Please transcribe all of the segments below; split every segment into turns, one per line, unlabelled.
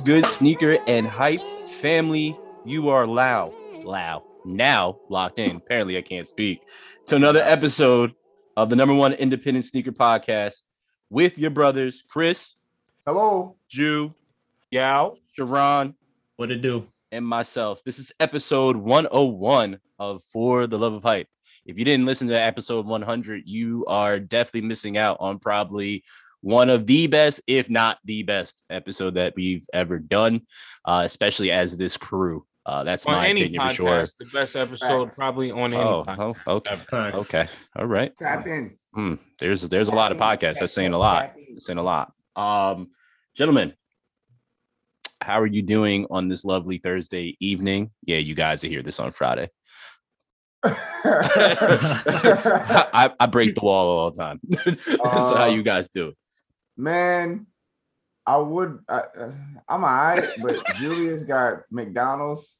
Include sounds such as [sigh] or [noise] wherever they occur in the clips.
What's good, sneaker and hype family? You are loud, loud, now locked in. Apparently, I can't speak to another episode of the number one independent sneaker podcast with your brothers, Chris,
Hello.
Drew,
Yow.
Sharon,
What it do?
and myself. This is episode 101 of For the Love of Hype. If you didn't listen to episode 100, you are definitely missing out on probably one of the best, if not the best, episode that we've ever done, uh, especially as this crew. Uh, that's
On
my
any
opinion
podcast,
for sure.
the best episode
Facts.
probably on any
Oh,
podcast.
oh, okay,
Facts.
okay, all right.
Tap in.
Hmm, there's there's a lot of podcasts that's saying a lot. That's saying a lot. Um, gentlemen, how are you doing on this lovely Thursday evening? Yeah, you guys are here this on Friday. [laughs] [laughs] I, I break the wall all the time. [laughs] That's how
Uh,
you guys do it.
Man, I would. I, uh, I'm alright, but [laughs] Julius got McDonald's,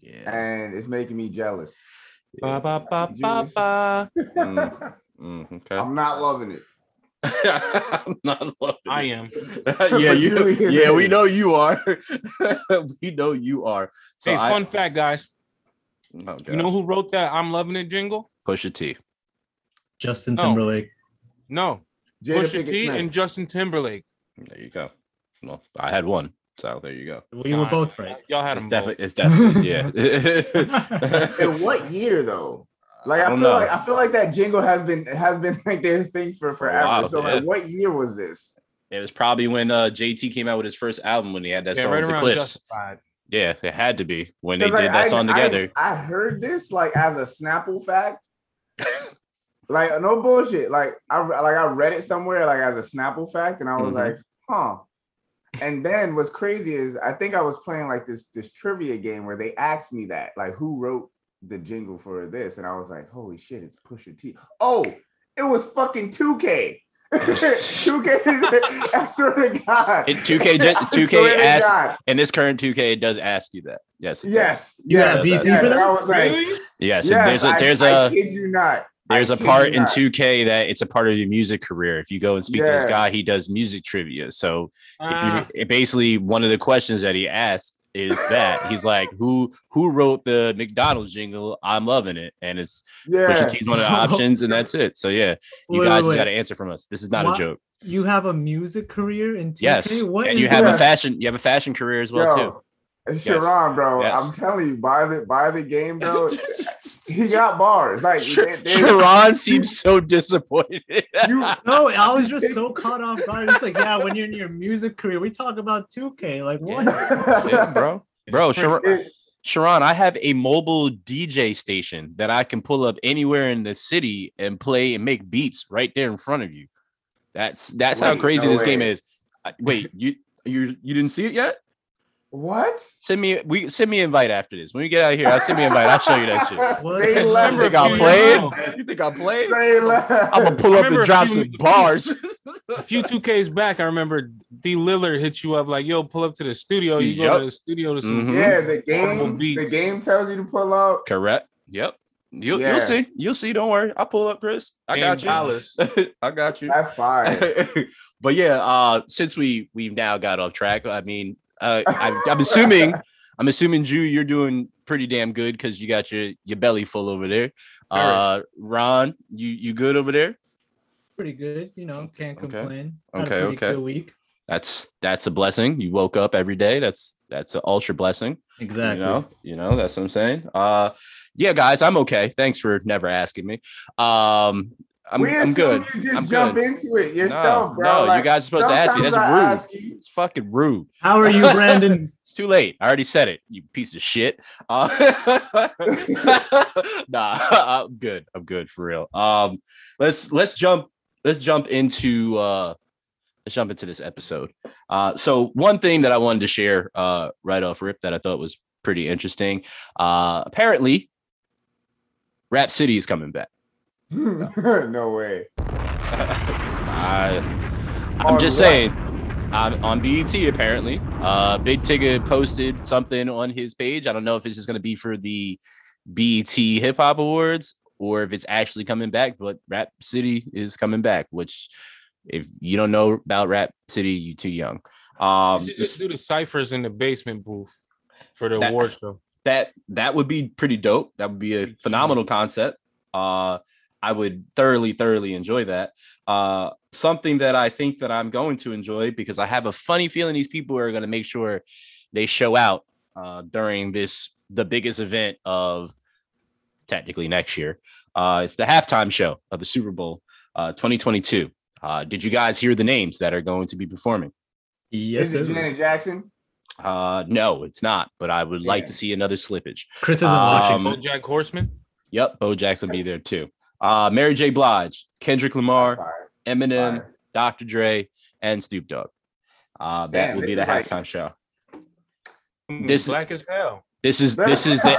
Yeah.
and it's making me jealous.
Ba, ba, ba, ba, ba.
Mm, [laughs] mm, okay.
I'm not loving it. [laughs]
I'm not loving
I
it.
am.
yeah, you,
Julius
yeah, we know you are. we know you are. So
hey,
I-
fun fact, guys.
oh,
You know who wrote that "I'm loving it" jingle?
Pusha T.
Justin
No.
Timberlake.
No,
Jada
Pusha
Pinkett
T
Smith.
and Justin Timberlake.
There you go. Well, I had one, so there you go.
Well, you were both right.
Y'all had
It's
them both.
definitely, it's definitely, yeah. [laughs] [laughs]
In what year though? Like
I
I, feel
know.
like I feel like that jingle has been has been like their thing for forever.
while,
so
yeah.
like, what year was this?
It was probably when uh, JT came out with his first album when he had that
Yeah,
song
right
with the Clipse.
Justified.
Yeah, it had to be when they
'Cause,
did that
I-
song
I-
together.
I, heard this like as a Snapple fact. [laughs] like no bullshit. Like I like I read it somewhere like as a Snapple fact, and I was
Mhm.
like, huh. And then what's crazy is I think I was playing like this this trivia game where they asked me that like who wrote the jingle for this, and I was like, holy shit, it's Pusha T. Oh, it was fucking 2K. 2K, [laughs] [laughs] I swear to God.
It- 2K gen- 2K
swear to
asked-
God.
And this current 2K does ask you that. Yes. it.
Yes,
You
yes,
a VC
yes.
for that?
I was like,
Really?
Yes. and
yes,
there's a
I-
there's
I
a
kid you not. I
there's a part in
not.
2K that it's a part of your music career. If you go and speak to this guy, he does music trivia. So if
Ah,
you basically one of the questions that he asked is that he's like, who who wrote the McDonald's jingle? I'm loving it, and it's
Yeah.
Pusha T's one of the [laughs] options, and that's it. So yeah, you
Wait,
guys got to answer from us. This is not
What?
a joke.
You have a music career in 2K?
Yes,
What
and you have a fashion you have a fashion career as well too.
Yo, and Sharon, bro,
Yes.
I'm telling you, buy the buy the game, bro. [laughs] he got bars. Like
Sh-
they- they-
Sharon seems so disappointed.
you,
No, I was just so [laughs] caught off guard. It's like, yeah, when you're in your music career, we talk about 2K. Like, what?
yeah, bro. Bro, Sharon, Sharon, I have a mobile DJ station that I can pull up anywhere in the city and play and make beats right there in front of you. That's that's how crazy
no
this game is. Wait, you you you didn't see it yet?
What?
Send me we send me invite after this. When we get out of here, I'll send me invite. I'll show you that shit. [laughs]
Say
You
less.
think
a
I'm
few
playing? You think I'm playing?
Say.
I'm gonna pull up
remember
and drop
few-
some bars. [laughs]
a few 2Ks back, I remember D Lillard hit you up like, "Yo, pull up to the studio." You go to the studio to some.
Mhm.
Yeah, the
Horrible
game.
beats.
The game tells you to pull up.
Correct. Yep. You'll
Yeah.
you'll see. You'll see. Don't worry. I'll pull up, Chris. I got you.
Dallas. [laughs]
I got you.
That's fine.
but yeah, uh, since we we've now got off track, I mean, uh, I, I'm assuming, [laughs] I'm assuming, Drew, you're doing pretty damn good because you got your your belly full over there. Uh, Ron, you you good over there?
Pretty good. You know, can't
Okay.
complain. Had
Okay,
a
okay.
Good week.
That's that's a blessing. You woke up every day. That's that's an ultra blessing.
Exactly.
You know, you know, that's what I'm saying. Uh, yeah, guys, I'm okay. Thanks for never asking me. Um, I'm,
we
I'm good.
you just
I'm
jump
good.
into it yourself,
no,
bro.
no, you guys are supposed to ask me. That's
I
rude.
ask you-
It's fucking rude.
How are you, [laughs] Brandon?
It's too late. I already said it. You piece of shit. Uh, [laughs] nah, [laughs] I'm good. I'm good for real. Um, let's let's jump. Let's jump into uh, let's jump into this episode. Uh, so one thing that I wanted to share uh right off rip that I thought was pretty interesting. Uh, apparently, Rap City is coming back. [laughs]
no way.
I, I'm
On
just
what?
saying. On, on BET, apparently, uh, Big Tigger posted something on his page. I don't know if it's just going to be for the BET Hip Hop Awards or if it's actually coming back. But Rap City is coming back. Which, if you don't know about Rap City, you too young. Um,
You just do the ciphers in the basement booth for the
That-
award show.
that that would be pretty dope. That would be a phenomenal concept. Uh, I would thoroughly, thoroughly enjoy that. Uh, something that I think that I'm going to enjoy because I have a funny feeling these people are going to make sure they show out uh, during this the biggest event of technically next year. Uh, it's the halftime show of the Super Bowl uh, 2022. Uh, did you guys hear the names that are going to be performing?
Yes,
Is it. Janet Jackson?
Uh, no, it's not. But I would like to see another slippage.
Chris isn't
Um,
watching.
Jack Horseman.
Yep, Bo Jackson be there too. Uh, Mary J. Blige, Kendrick Lamar,
Fire,
Eminem,
fire.
Dr. Dre, and Snoop Dogg. Uh, that
Damn,
will be the
is like-
halftime show. This-
black as hell.
This is this is the [laughs]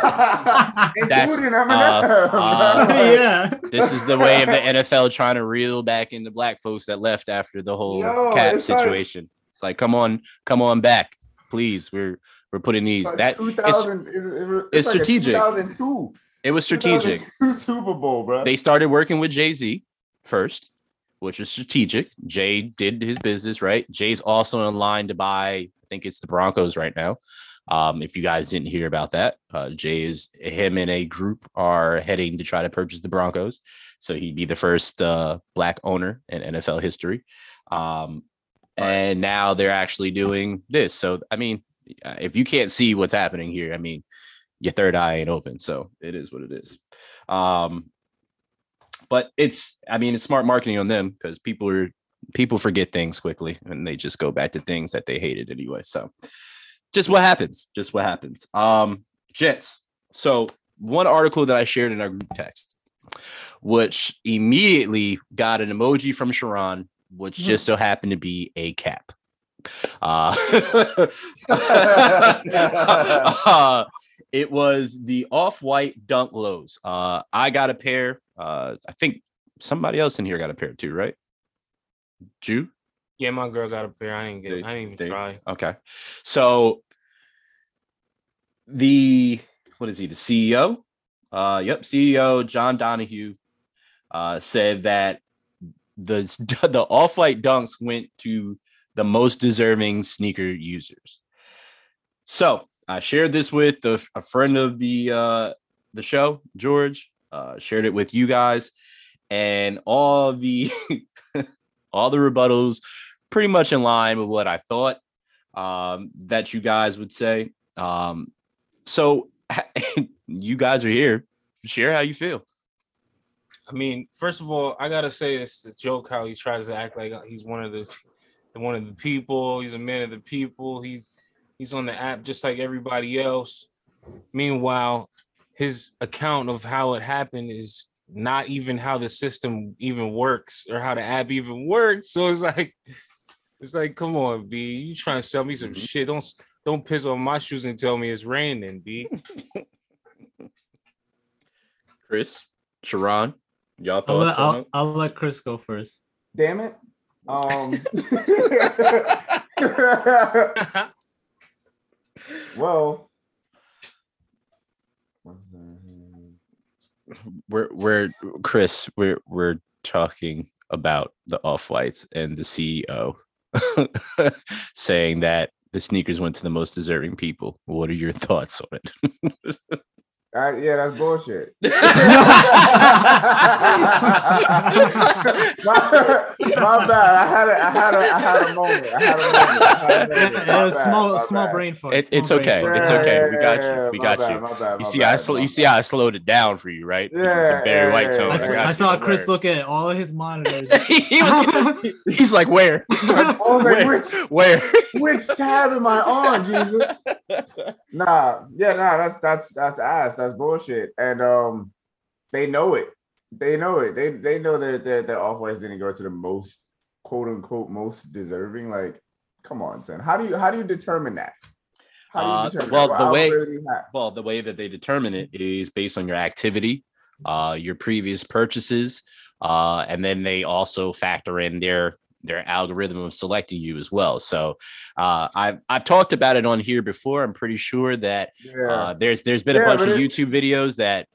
that's, uh, uh, [laughs]
yeah.
this is the way of the NFL trying to reel back in the black folks that left after the whole
Yo,
cap
it's like-
situation. it's like, come on, come on back, please. We're we're putting these
Like
that
2000, it's, it's,
it's
like
strategic.
2002,
it was strategic.
2002 [laughs] Super Bowl, bro.
they started working with Jay Z first, which was strategic. Jay did his business right. Jay's also in line to buy. I think it's the Broncos right now. Um, if you guys didn't hear about that, uh, Jay is him and a group are heading to try to purchase the Broncos. So he'd be the first uh, black owner in NFL history. Um, and now they're actually doing this. So I mean, if you can't see what's happening here, I mean, your third eye ain't open. So it is what it is. Um, but it's i mean it's smart marketing on them because people are people forget things quickly and they just go back to things that they hated anyway so just what happens just what happens um gents so one article that i shared in our group text which immediately got an emoji from sharon which just so happened to be a cap uh, [laughs] [laughs] [laughs] uh, it was the off-white dunk lows. Uh, I got a pair. Uh, I think somebody else in here got a pair too, right? Drew.
Yeah, my girl got a pair. I didn't get.
They-
I didn't even
they-
try.
Okay. So the what is he? The CEO? Uh yep, CEO John Donahoe uh said that the [laughs] the off-white dunks went to the most deserving sneaker users. So I shared this with a, a friend of the uh the show, George. Uh shared it with you guys, and all the [laughs] all the rebuttals pretty much in line with what I thought um, that you guys would say. Um, so [laughs] you guys are here. Share how you feel.
I mean, first of all, I gotta say it's a joke how he tries to act like he's one of the, one of the people. He's a man of the people. He's he's on the app just like everybody else. Meanwhile, his account of how it happened is not even how the system even works or how the app even works. So it's like, it's like, come on, B, you trying to sell me some
Mhm.
shit? Don't don't piss on my shoes and tell me it's raining, B. [laughs]
Chris, Sharon, y'all
I'll let,
on
I'll. I'll let Chris go first.
Damn it. [laughs] Um, [laughs] well,
We're we're Chris. We're we're talking about the off whites and the CEO [laughs] saying that the sneakers went to the most deserving people. What are your thoughts on it? [laughs]
uh, yeah, that's bullshit. my, [laughs] my bad. I had a, I had a, I had a moment. I had a moment. Had a [laughs] moment.
Yeah,
My bad,
small small brain fart.
It's- it's
brain
okay,
fart.
it's okay. We got you, we got
bad,
you.
My bad,
You see,
bad,
I sl- you see how I slowed it down for you, right? The- the
Yeah,
Barry
yeah,
White
yeah,
tone.
I,
I
saw- I saw Chris
worry.
look at all of his monitors. [laughs]
he was, he's like, where? He's like,
I like,
where?
which,
where?
which tab am I on, Jesus? Nah, yeah, nah, that's that's that's ass. That's bullshit. And um, they know it. They know it. They they know that that, that off whites didn't go to the most quote unquote most deserving. Like, come on, son. How do you how do you determine that? How do you
Uh, well,
that?
the way-
really
Well, the way that they determine it is based on your activity, uh, your previous purchases, uh, and then they also factor in their their algorithm of selecting you as well. So uh, I've I've talked about it on here before. I'm pretty sure that
yeah.
uh, there's there's been a bunch of YouTube videos that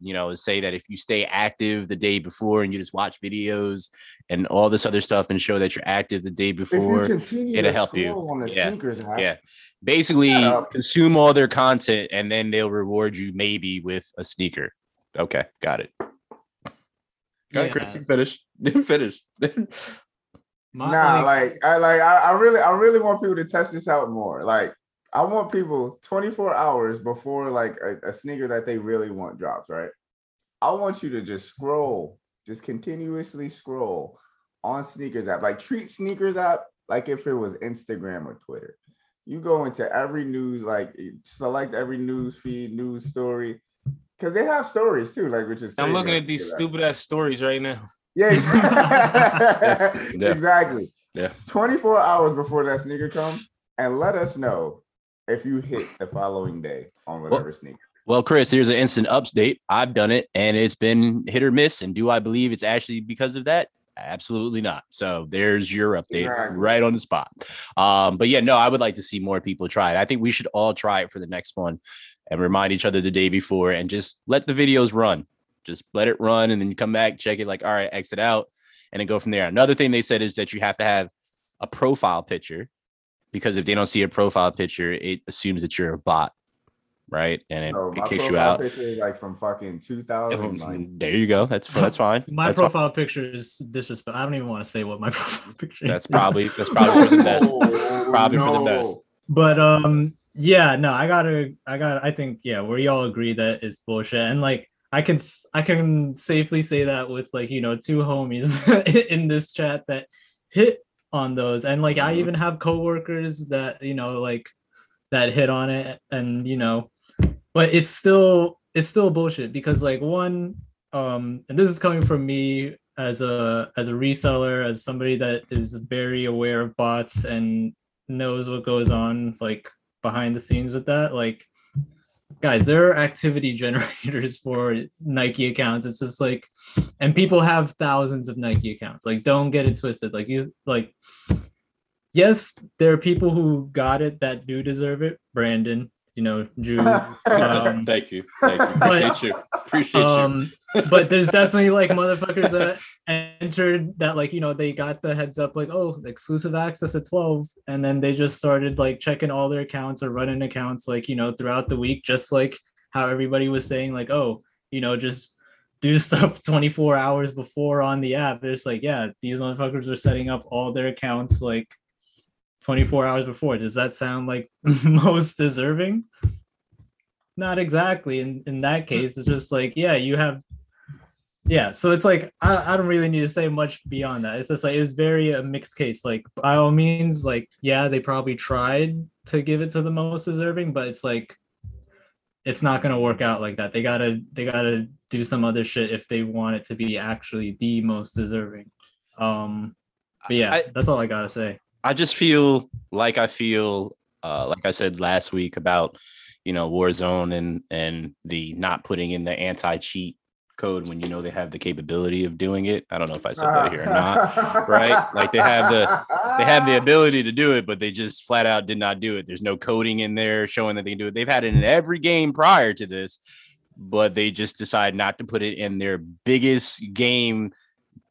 you know, say that if you stay active the day before and you just watch videos and all this other stuff and show that you're active the day
If you
before,
continue
it'll
to
help you.
on the
Yeah,
sneakers app,
yeah. basically consume all their content and then they'll reward you maybe with a sneaker. Okay, got it. Okay, Chris,
Yeah.
you finish. [laughs] finish. [laughs]
My,
nah,
like,
like I like I, I really I really want people to test this out more. Like I want people 24 hours before like a, a sneaker that they really want drops, right? I want you to just scroll, just continuously scroll on sneakers app. Like treat sneakers app like if it was Instagram or Twitter. You go into every news, like select every news feed, news story. Cause they have stories too, like which is
I'm looking at these stupid ass stories right now. [laughs]
Yeah, exactly.
Yeah.
exactly.
Yeah.
It's 24 hours before that sneaker comes, and let us know if you hit the following day on whatever sneaker.
Well, Chris, here's an instant update. I've done it and it's been hit or miss. And do I believe it's actually because of that? Absolutely not. So there's your update
Exactly.
right on the spot. Um, but yeah, no, I would like to see more people try it. I think we should all try it for the next one and remind each other the day before and just let the videos run. Just let it run and then you come back, check it like, all right, exit out, and then go from there. Another thing they said is that you have to have a profile picture because if they don't see a profile picture, it assumes that you're a bot, right? And it,
So
it kicks you out.
picture is like from fucking 2000. Like, [laughs]
There you go. That's [laughs] that's fine.
my
that's, fi-
profile picture is disrespectful. I don't even want to say what my [laughs] profile picture
that's
is.
probably that's probably for the best.
No,
Probably for the best.
But um, yeah, no, I gotta, I gotta I think, yeah, we all agree that it's bullshit, and like, I can, s- I can safely say that with like, you know, two homies [laughs] in this chat that hit on those, and like, I
Mhm.
even have coworkers that you know, like, that hit on it, and you know, but it's still, it's still bullshit because like one, um, and this is coming from me as a as a reseller, as somebody that is very aware of bots and knows what goes on like behind the scenes with that like guys there are activity [laughs] generators for nike accounts it's just like and people have thousands of nike accounts like don't get it twisted like you like yes there are people who got it that do deserve it brandon you know Drew, [laughs] um,
Thank you. Thank you.
but-
you. Appreciate you.
um but there's definitely like motherfuckers that entered that like you know they got the heads up like oh exclusive access at 12 and then they just started like checking all their accounts or running accounts like you know throughout the week just like how everybody was saying like oh you know just do [laughs] stuff 24 hours before on the app. It's like yeah these motherfuckers are setting up all their accounts like 24 hours before. Does that sound like [laughs] most deserving not exactly. In in that case it's just like yeah you have yeah. So it's like I, I don't really need to say much beyond that. It's just like it was very a mixed case. Like by all means like yeah they probably tried to give it to the most deserving but it's like it's not going to work out like that. They gotta they gotta do some other shit if they want it to be actually the most deserving. Um but yeah
I-
that's all i gotta say.
I just feel like I feel uh, like I said last week about you know Warzone and and the not putting in the anti cheat code when you know they have the capability of doing it. I don't know if I said that here or not. right? Like, they have the- They have the [laughs] ability to do it, but they just flat out did not do it. There's no coding in there showing that they can do it. They've had it in every game prior to this, but they just decide not to put it in their biggest game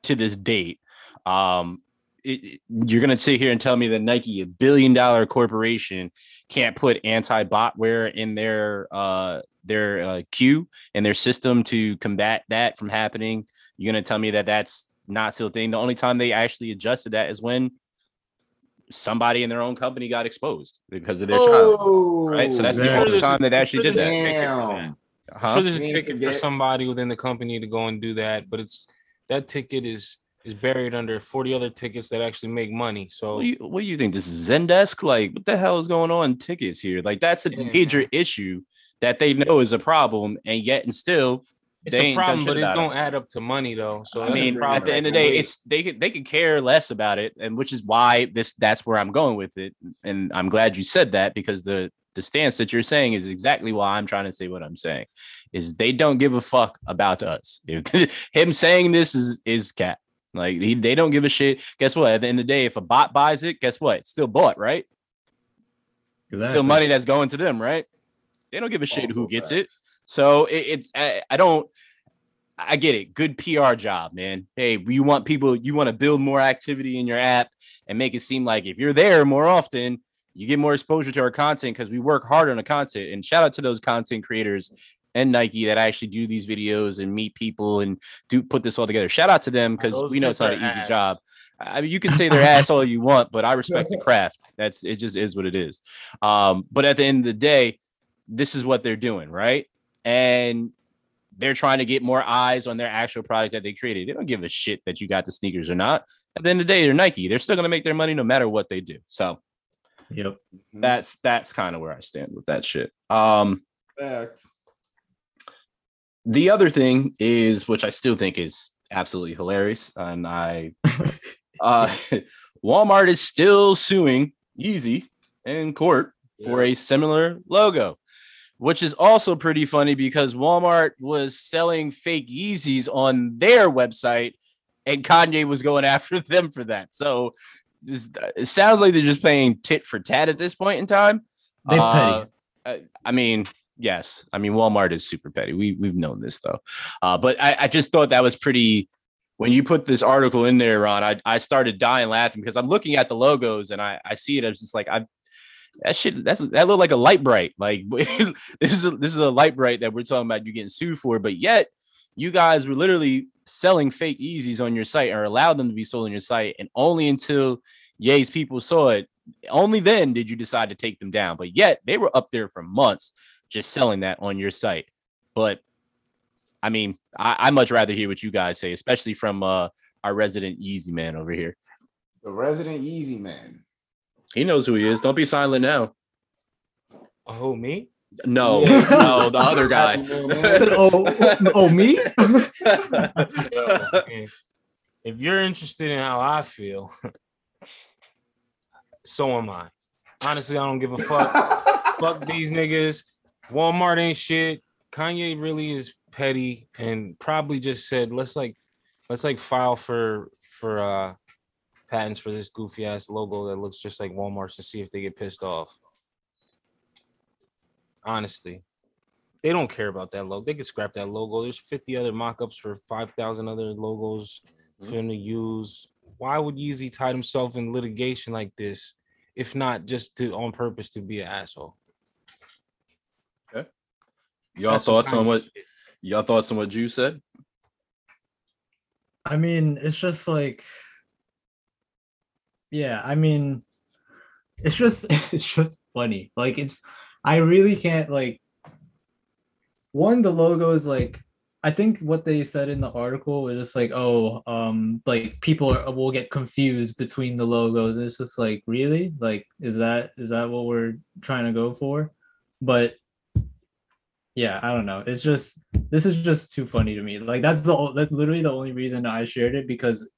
to this date. Um, it, it- you're gonna sit here and tell me that Nike, a billion dollar corporation, can't put anti botware in their uh their uh, queue and their system to combat that from happening. You're gonna tell me that that's not still a thing. The only time they actually adjusted that is when somebody in their own company got exposed because of their child.
oh,
Right, so that's the only
there's
time they actually did that.
ticket for.
Damn.
I'm
Huh?
sure there's a ticket for somebody within the company to go and do that, but it's that ticket is is buried under 40 other tickets that actually make money. So
What do you what do you think? This is Zendesk? Like, what the hell is going on? Tickets here? Like, that's a
Yeah.
major issue that they know is a problem, and yet and still,
it's
they
a problem, but it don't add up to money though. So
I mean, at the end of the day, it's they could they could care less about it, and which is why this that's where I'm going with it. And I'm glad you said that because the the stance that you're saying is exactly why I'm trying to say what I'm saying. Is they don't give a fuck about us. [laughs] If him saying this is is cat. Like he, they don't give a shit. Guess what? At the end of the day, if a bot buys it, guess what? It's still bought, right? Still money that's going to them, right? They don't give a shit who gets
facts.
it. So it, it's I, I don't I get it. Good PR job, man. Hey, you want people, you want to build more activity in your app and make it seem like if you're there more often, you get more exposure to our content because we work hard on the content. And shout out to those content creators and Nike that actually do these videos and meet people and do put this all together. Shout out to them because we know it's not an
are
easy job. I mean, you can say their ass all you want, but I respect the [laughs] craft. That's it. Just is what it is. Um, but at the end of the day, this is what they're doing, right? And they're trying to get more eyes on their actual product that they created. They don't give a shit that you got the sneakers or not. At the end of the day, they're Nike. They're still gonna make their money no matter what they do. So
Yep.
that's that's kind of where I stand with that shit. Um,
Fact.
The other thing is, which I still think is absolutely hilarious, and I, [laughs] uh, Walmart is still suing Yeezy in court for a similar logo, which is also pretty funny because Walmart was selling fake Yeezys on their website, and Kanye was going [laughs] after them for that. So this it sounds like they're just paying tit for tat at this point in time.
They
Uh, I mean, yes. I mean, Walmart is super petty. We we've known this though. Uh, but I, I just thought that was pretty. When you put this article in there, Ron, I, I started dying laughing because I'm looking at the logos and I, I see it. I was just like, I that shit that's that looked like a Lite-Brite. Like [laughs] this is a, this is a Lite-Brite that we're talking about you getting sued for, but yet you guys were literally selling fake Yeezys on your site or allowed them to be sold on your site, and only until Ye's people saw it, only then did you decide to take them down. But yet they were up there for months just selling that on your site. But I mean, I, I much rather hear what you guys say, especially from uh our resident Yeezy man over here.
The resident Yeezy Man.
He knows who he is. Don't be silent now.
Oh, me?
No,
Yeah.
no, the [laughs] other guy.
Said, [laughs] oh, oh, me? [laughs]
If you're interested in how I feel, so am I. Honestly, I don't give a fuck. fuck these niggas. Walmart ain't shit. Kanye really is petty and probably just said, let's like, let's like file for for uh patents for this goofy ass logo that looks just like Walmart's to see if they get pissed off. Honestly, they don't care about that logo. They can scrap that logo. There's 50 other mock-ups for 5,000 other logos for them to use. Why would Yeezy tie himself in litigation like this, if not just to on purpose to be an asshole?
Y'all thoughts on what y'all thoughts on what you said?
I mean, it's just like, yeah, I mean, it's just [laughs] it's just funny. Like it's, I really can't like. One, the logo is like, I think what they said in the article was just like, oh, um, like people are, will get confused between the logos. It's just like, really, like, is that is that what we're trying to go for? But yeah, I don't know. It's just this is just too funny to me. Like that's the that's literally the only reason I shared it because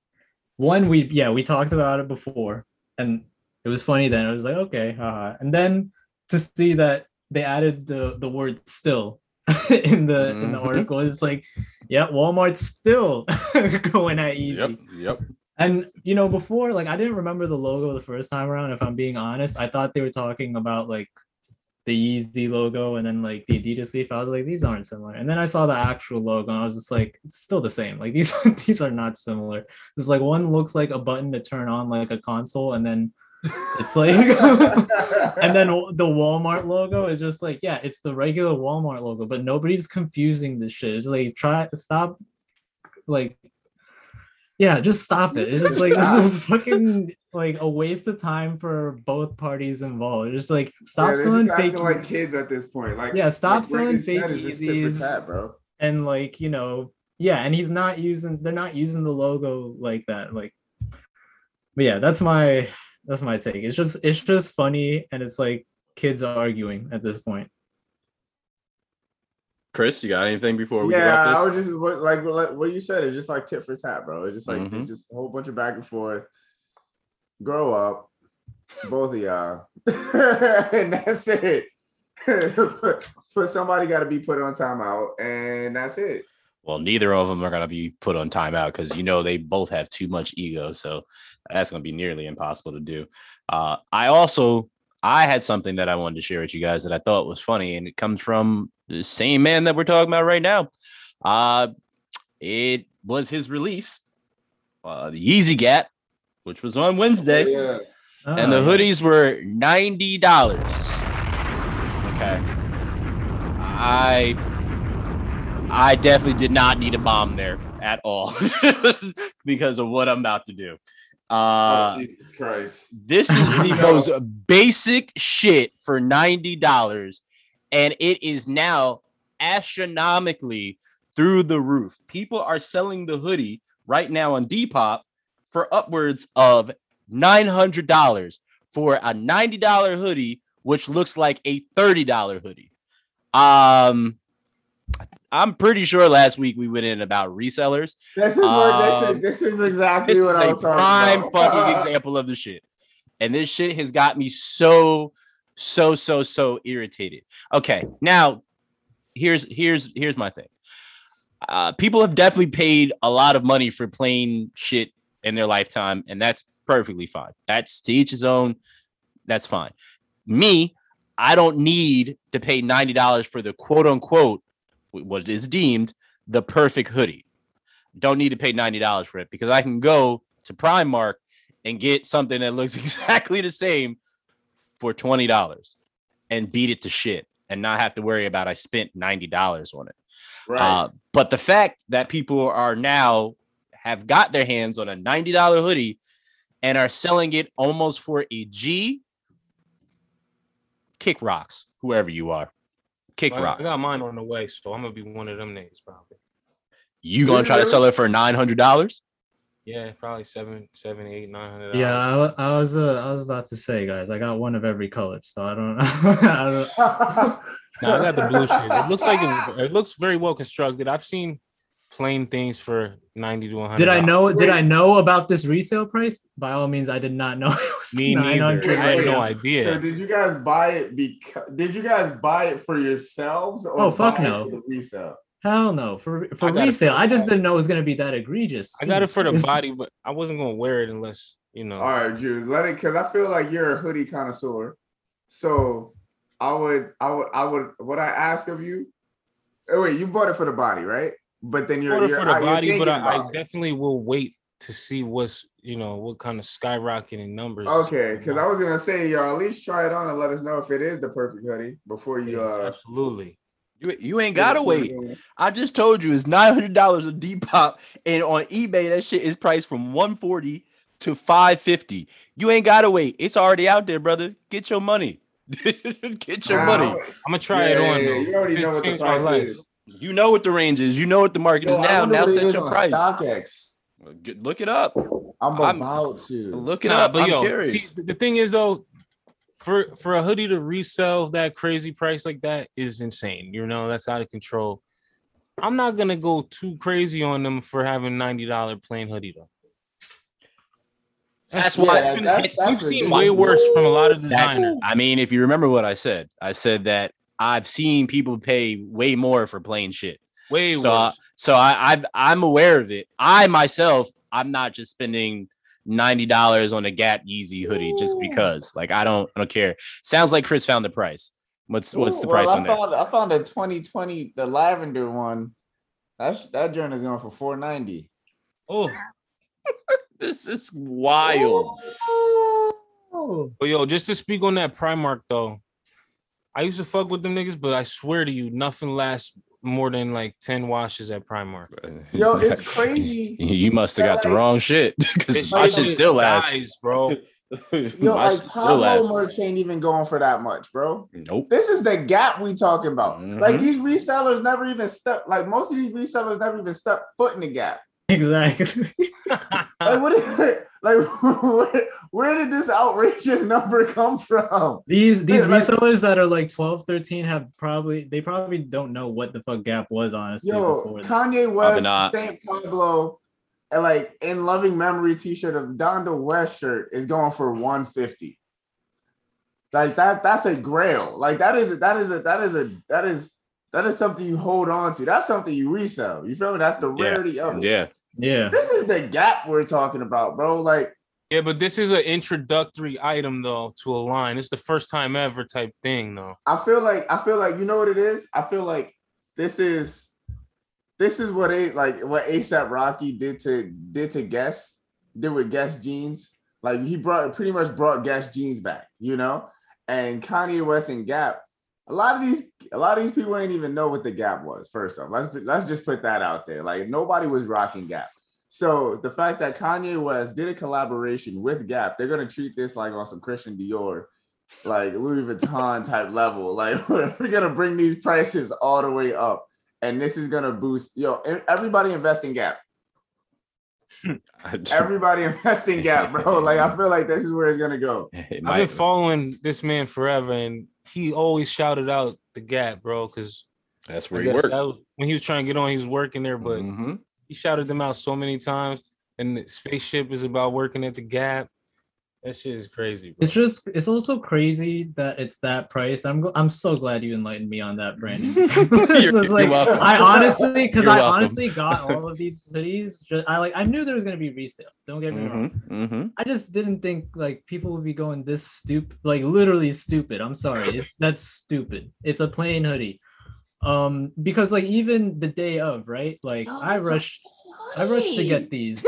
one we yeah we talked about it before and it was funny then. It was like okay, haha. and then to see that they added the the word still [laughs] in the in the
mm-hmm.
article, it's like yeah, Walmart's still [laughs] going at Yeezy.
yep, Yep.
And you know, before like I didn't remember the logo the first time around. If I'm being honest, I thought they were talking about like the Yeezy logo and then like the Adidas leaf. I was like, these aren't similar. And then I saw the actual logo and I was just like, it's still the same. Like [laughs] these these are not similar. It's like one looks like a button to turn on like a console, and then it's like [laughs] and then the Walmart logo is just like, yeah, it's the regular Walmart logo, but nobody's confusing this shit. It's like try stop like yeah, just stop it. It's just like this is fucking like a waste of time for both parties involved. It's just like stop
they're
selling fake
like kids at this point. Like
Yeah, stop
like
selling fake
said, it's just tit for
Yeezys.
tat, bro.
and like you know yeah and he's not using they're not using the logo like that like but yeah that's my that's my take it's just it's just funny and it's like kids arguing at this point
Chris, you got anything before we
yeah, I
get off
was just what, like what what you said is just like tit for tat, bro. It's just like
Mhm.
it's just a whole bunch of back and forth. Grow up, both of y'all, [laughs] and that's it. [laughs] put, put somebody got to be put on timeout, and that's it.
Well, neither of them are gonna be put on timeout because you know they both have too much ego, so that's gonna be nearly impossible to do. Uh, I also I had something that I wanted to share with you guys that I thought was funny, and it comes from the same man that we're talking about right now. Uh, it was his release, uh, the Yeezy Gap, which was on Wednesday,
Yeah.
and the
Oh,
hoodies were ninety dollars. Okay, I I definitely did not need a bomb there at all [laughs] because of what I'm about to do. Uh,
oh, Christ.
this is the [laughs] most basic shit for $90, and it is now astronomically through the roof. People are selling the hoodie right now on Depop for upwards of $900 for a $90 hoodie, which looks like a $30 hoodie. Um, I'm pretty sure last week we went in about resellers.
This is what
Um,
this, is, this is exactly
This is
what I
a
was talking
prime
about.
fucking [laughs] example of the shit. And this shit has got me so, so, so, so irritated. Okay, now here's here's here's my thing. Uh, people have definitely paid a lot of money for plain shit in their lifetime, and that's perfectly fine. That's to each his own. That's fine. Me, I don't need to pay ninety dollars for the quote unquote what is deemed the perfect hoodie don't need to pay $90 for it because I can go to Primark and get something that looks [laughs] exactly the same for $20 and beat it to shit and not have to worry about I spent $90 on it.
Right.
Uh, but the fact that people are now have got their hands on a $90 hoodie and are selling it almost for a G, kick rocks, whoever you are. Kick
I, I got mine on the way, so I'm gonna be one of them niggas probably.
You gonna try to sell it for $900?
Yeah, probably seven, seven, eight, nine hundred.
Yeah, I, wa- I was uh, I was about to say, guys, I got one of every color, so I don't [laughs] I don't [laughs]
No, I got the blue shit. It looks like it, it looks very well constructed. I've seen plain things for ninety to one hundred.
Did I know did I know about this resale price? By all means, I did not know [laughs] it was
Me neither.
900
I had
Wait,
no
So
idea.
did you guys buy it because did you guys buy it for yourselves or
Oh, fuck no.
for the resale?
Hell no. For for
I
resale,
for-
I just didn't know it was gonna be that egregious.
I got it for the body, but I wasn't gonna wear it unless you know.
All right, Drew, let it because I feel like you're a hoodie connoisseur. So I would, I would, I would. What I ask of you? Oh wait, you bought it for the body, right? But then you're, you're
for the
uh, you're
body, but I, I definitely will wait to see what's you know what kind of skyrocketing numbers.
Okay, because. I was gonna say, y'all at least try it on and let us know if it is the perfect hoodie before you.
Yeah,
uh
absolutely.
You, you ain't gotta wait. I just told you it's nine hundred dollars a Depop, and on eBay that shit is priced from one forty to five fifty. You ain't gotta wait. It's already out there, brother. Get your money. [laughs] Get your
Nah,
money.
I'm gonna try
yeah,
it on
yeah. You already know what the price is.
You know what the range is. You know what the market
Yo,
is now. Now set your price.
StockX.
Look it up.
I'm
I'm-
about to.
Look it
Nah,
up.
but
I'm
yo,
curious.
see, the thing is though, for for a hoodie to resell that crazy price like that is insane. You know, that's out of control. I'm not gonna go too crazy on them for having ninety dollar plain hoodie though.
That's why-
Yeah, that's-
we've seen way worse from a lot of
That's.
designers.
I mean, if you remember what I said, I said that I've seen people pay way more for plain shit.
Way
so I,
worse.
so I, I I'm aware of it. I myself, I'm not just spending ninety dollars on a Gap Yeezy hoodie just because. Like I don't I don't care. Sounds like Chris found the price. What's what's the price
well,
on
I
that?
found, I found a 2020, the lavender one. That that journey is going for 490.
Oh, [laughs]
This is wild.
Oh,
but yo, just to speak on that Primark though, I used to fuck with them niggas, but I swear to you, nothing lasts more than like ten washes at Primark.
Yo, [laughs] it's crazy.
You must have got the wrong shit [laughs] because
This
my
shit
shit still lasts.
dies, bro. [laughs]
Yo,
My
like
shit
Pablo merch ain't even going for that much, bro.
Nope.
This is the gap we talking about. Like
Mhm.
these resellers never even step. Like most of these resellers never even step foot in the gap. [laughs]
exactly.
Like what? Is, like [laughs] where, where did this outrageous number come from?
These these
like-
resellers that are like 12, 13 have probably they probably don't know what the fuck Gap was honestly
Yo. Kanye West. Saint Pablo, and like in loving memory T-shirt of Donda West shirt is going for 150. Like that, that's a grail. Like that is that is a that is a that is that is something you hold on to. That's something you resell. You feel me? That's the
Yeah.
rarity of it.
Yeah.
yeah.
This is the gap we're talking about, bro. Like,
Yeah, but this is an introductory item though to a line. It's the first time ever type thing though.
I feel like I feel like you know what it is. I feel like this is this is what a like what ASAP Rocky did to did to Guess did with Guess jeans. Like he brought pretty much brought Guess jeans back, you know. And Kanye West and Gap. A lot of these a lot of these people ain't even know what the Gap was. First off, let's let's just put that out there. Like nobody was rocking Gap. So the fact that Kanye West did a collaboration with Gap, they're gonna treat this like on some Christian Dior, like Louis Vuitton [laughs] type level. Like [laughs] we're gonna bring these prices all the way up, and this is gonna boost. Yo, everybody invest in Gap. [laughs] Everybody invest in Gap, bro. Like I feel like this is where it's gonna go.
I've been following this man forever, and he always shouted out the gap, bro. Because
that's where he worked.
when he was trying to get on, he was working there, but
Mhm.
he shouted them out so many times. And the spaceship is about working at the Gap. That shit is crazy, bro.
It's just it's also crazy that it's that price. I'm go- I'm so glad you enlightened me on that, Brandon. [laughs] [laughs]
You're-
It's
you're
like,
welcome.
I honestly, because I
welcome.
honestly got all of these hoodies. Just, I like I knew there was gonna be resale. Don't get me wrong.
Mhm, mhm.
I just didn't think like people would be going this stupid, like literally stupid. I'm sorry, [laughs] it's that's stupid. It's a plain hoodie. Um, because like even the day of, right? Like I rushed, I rushed to get these.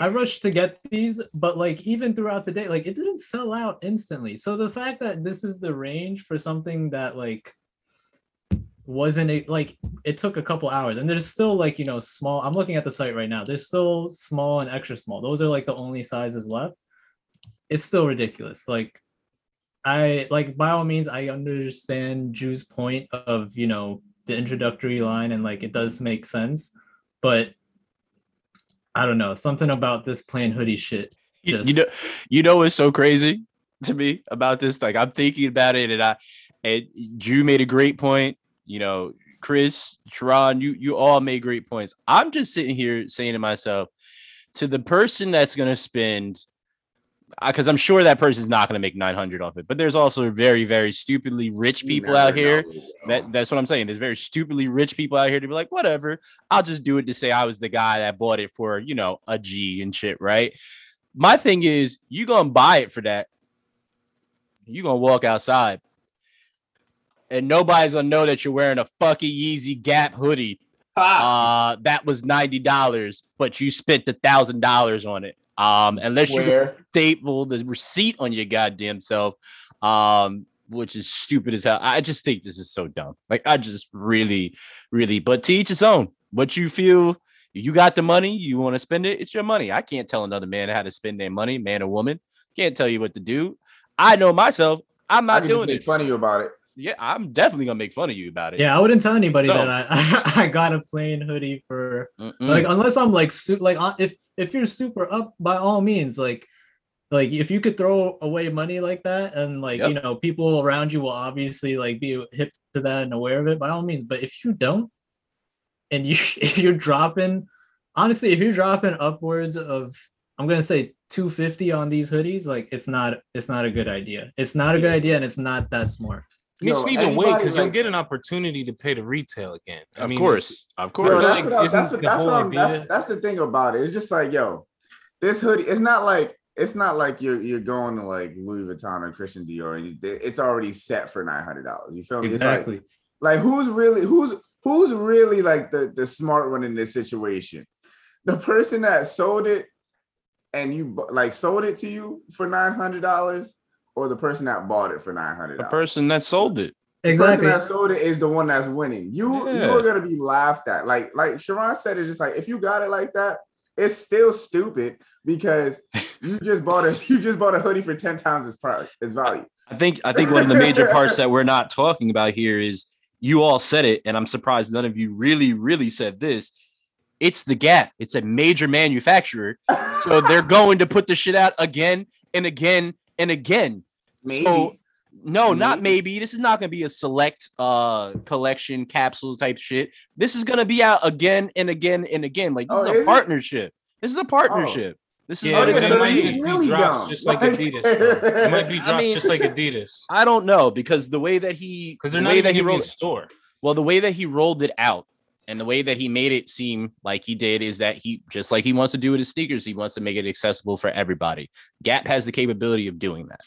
I rushed to get these, but like even throughout the day, like it didn't sell out instantly. So the fact that this is the range for something that like wasn't a, like it took a couple hours and there's still like you know small i'm looking at the site right now there's still small and extra small. Those are like the only sizes left. It's still ridiculous. Like i like by all means i understand drew's point of you know the introductory line and like it does make sense but i don't know something about this plain hoodie shit
You,
just
you know, you know what's so crazy to me about this? Like I'm thinking about it, and I, and Drew made a great point. You know, Chris, Sharon, you you all made great points. I'm just sitting here saying to myself, to the person that's gonna spend, because I'm sure that person's not gonna make 900 off it. But there's also very very stupidly rich people out here.
know.
That that's what I'm saying. There's very stupidly rich people out here to be like, whatever. I'll just do it to say I was the guy that bought it for you know a G and shit, right? My thing is, you gonna buy it for that. You gonna walk outside, and nobody's gonna know that you're wearing a fucking Yeezy Gap hoodie.
Ha!
Uh, that was ninety dollars, but you spent a thousand dollars on it. Um, unless you
Where?
staple the receipt on your goddamn self, um, which is stupid as hell. I just think this is so dumb. Like, I just really, really, but to each his own. What you feel, you got the money, you want to spend it, it's your money. I can't tell another man how to spend their money, man or woman. Can't tell you what to do. I know myself. I'm not doing it.
fun of you about it.
Yeah, I'm definitely gonna make fun of you about it.
yeah i wouldn't tell anybody
No.
that i [laughs] i got a plain hoodie for
Mm-mm.
like unless i'm like su- like uh, if if you're super up by all means like like if you could throw away money like that and like you know people around you will obviously like be hip to that and aware of it by all means but if you don't and you [laughs] if you're dropping honestly if you're dropping upwards of i'm gonna say 250 on these hoodies like it's not it's not a good idea it's not a good idea and it's not that smart
You just
Yo,
need to wait
anybody,
because you'll get an opportunity to pay the retail again. I
of
mean,
course, of course.
Bro,
that's
like,
what, I, that's what,
the
that's,
whole
what that's,
idea-
that's the thing about it. It's just like, yo, this hoodie, it's not like it's not like you're you're going to like Louis Vuitton or Christian Dior and it's already set for nine hundred dollars. You feel me? It's like-
exactly
like who's really who's who's really like the the smart one in this situation the person that sold it and you like sold it to you for nine hundred dollars or the person that bought it for nine hundred
the person that sold it. Exactly.
the person
exactly
that sold it is the one that's winning you
Yeah.
you're gonna be laughed at like like sharon said it's just like if you got it like that it's still stupid because you [laughs] just bought a you just bought a hoodie for 10 times its price its value
I think I think one of the major parts that we're not talking about here is you all said it, and I'm surprised none of you really, really said this. It's the Gap. It's a major manufacturer, so they're [laughs] going to put the shit out again and again and again.
maybe
So no, not
Maybe.
maybe. This is not going to be a select uh collection capsules type shit. This is going to be out again and again and again. Like this
Oh,
is
is
a
it?
partnership. This is a partnership. This is
Yeah,
what
Oh,
it's
it
so
going to
might
be.
just
really
be drops
dumb.
just like
Like-
Adidas. [laughs] though. It might be
I
drops
mean-
just like Adidas
I don't know because the way that he
because they're
the
not
way
even
that he rolled
a store.
well the way that he rolled it out And the way that he made it seem like he did is that he just like he wants to do with his sneakers, he wants to make it accessible for everybody. Gap has the capability of doing that.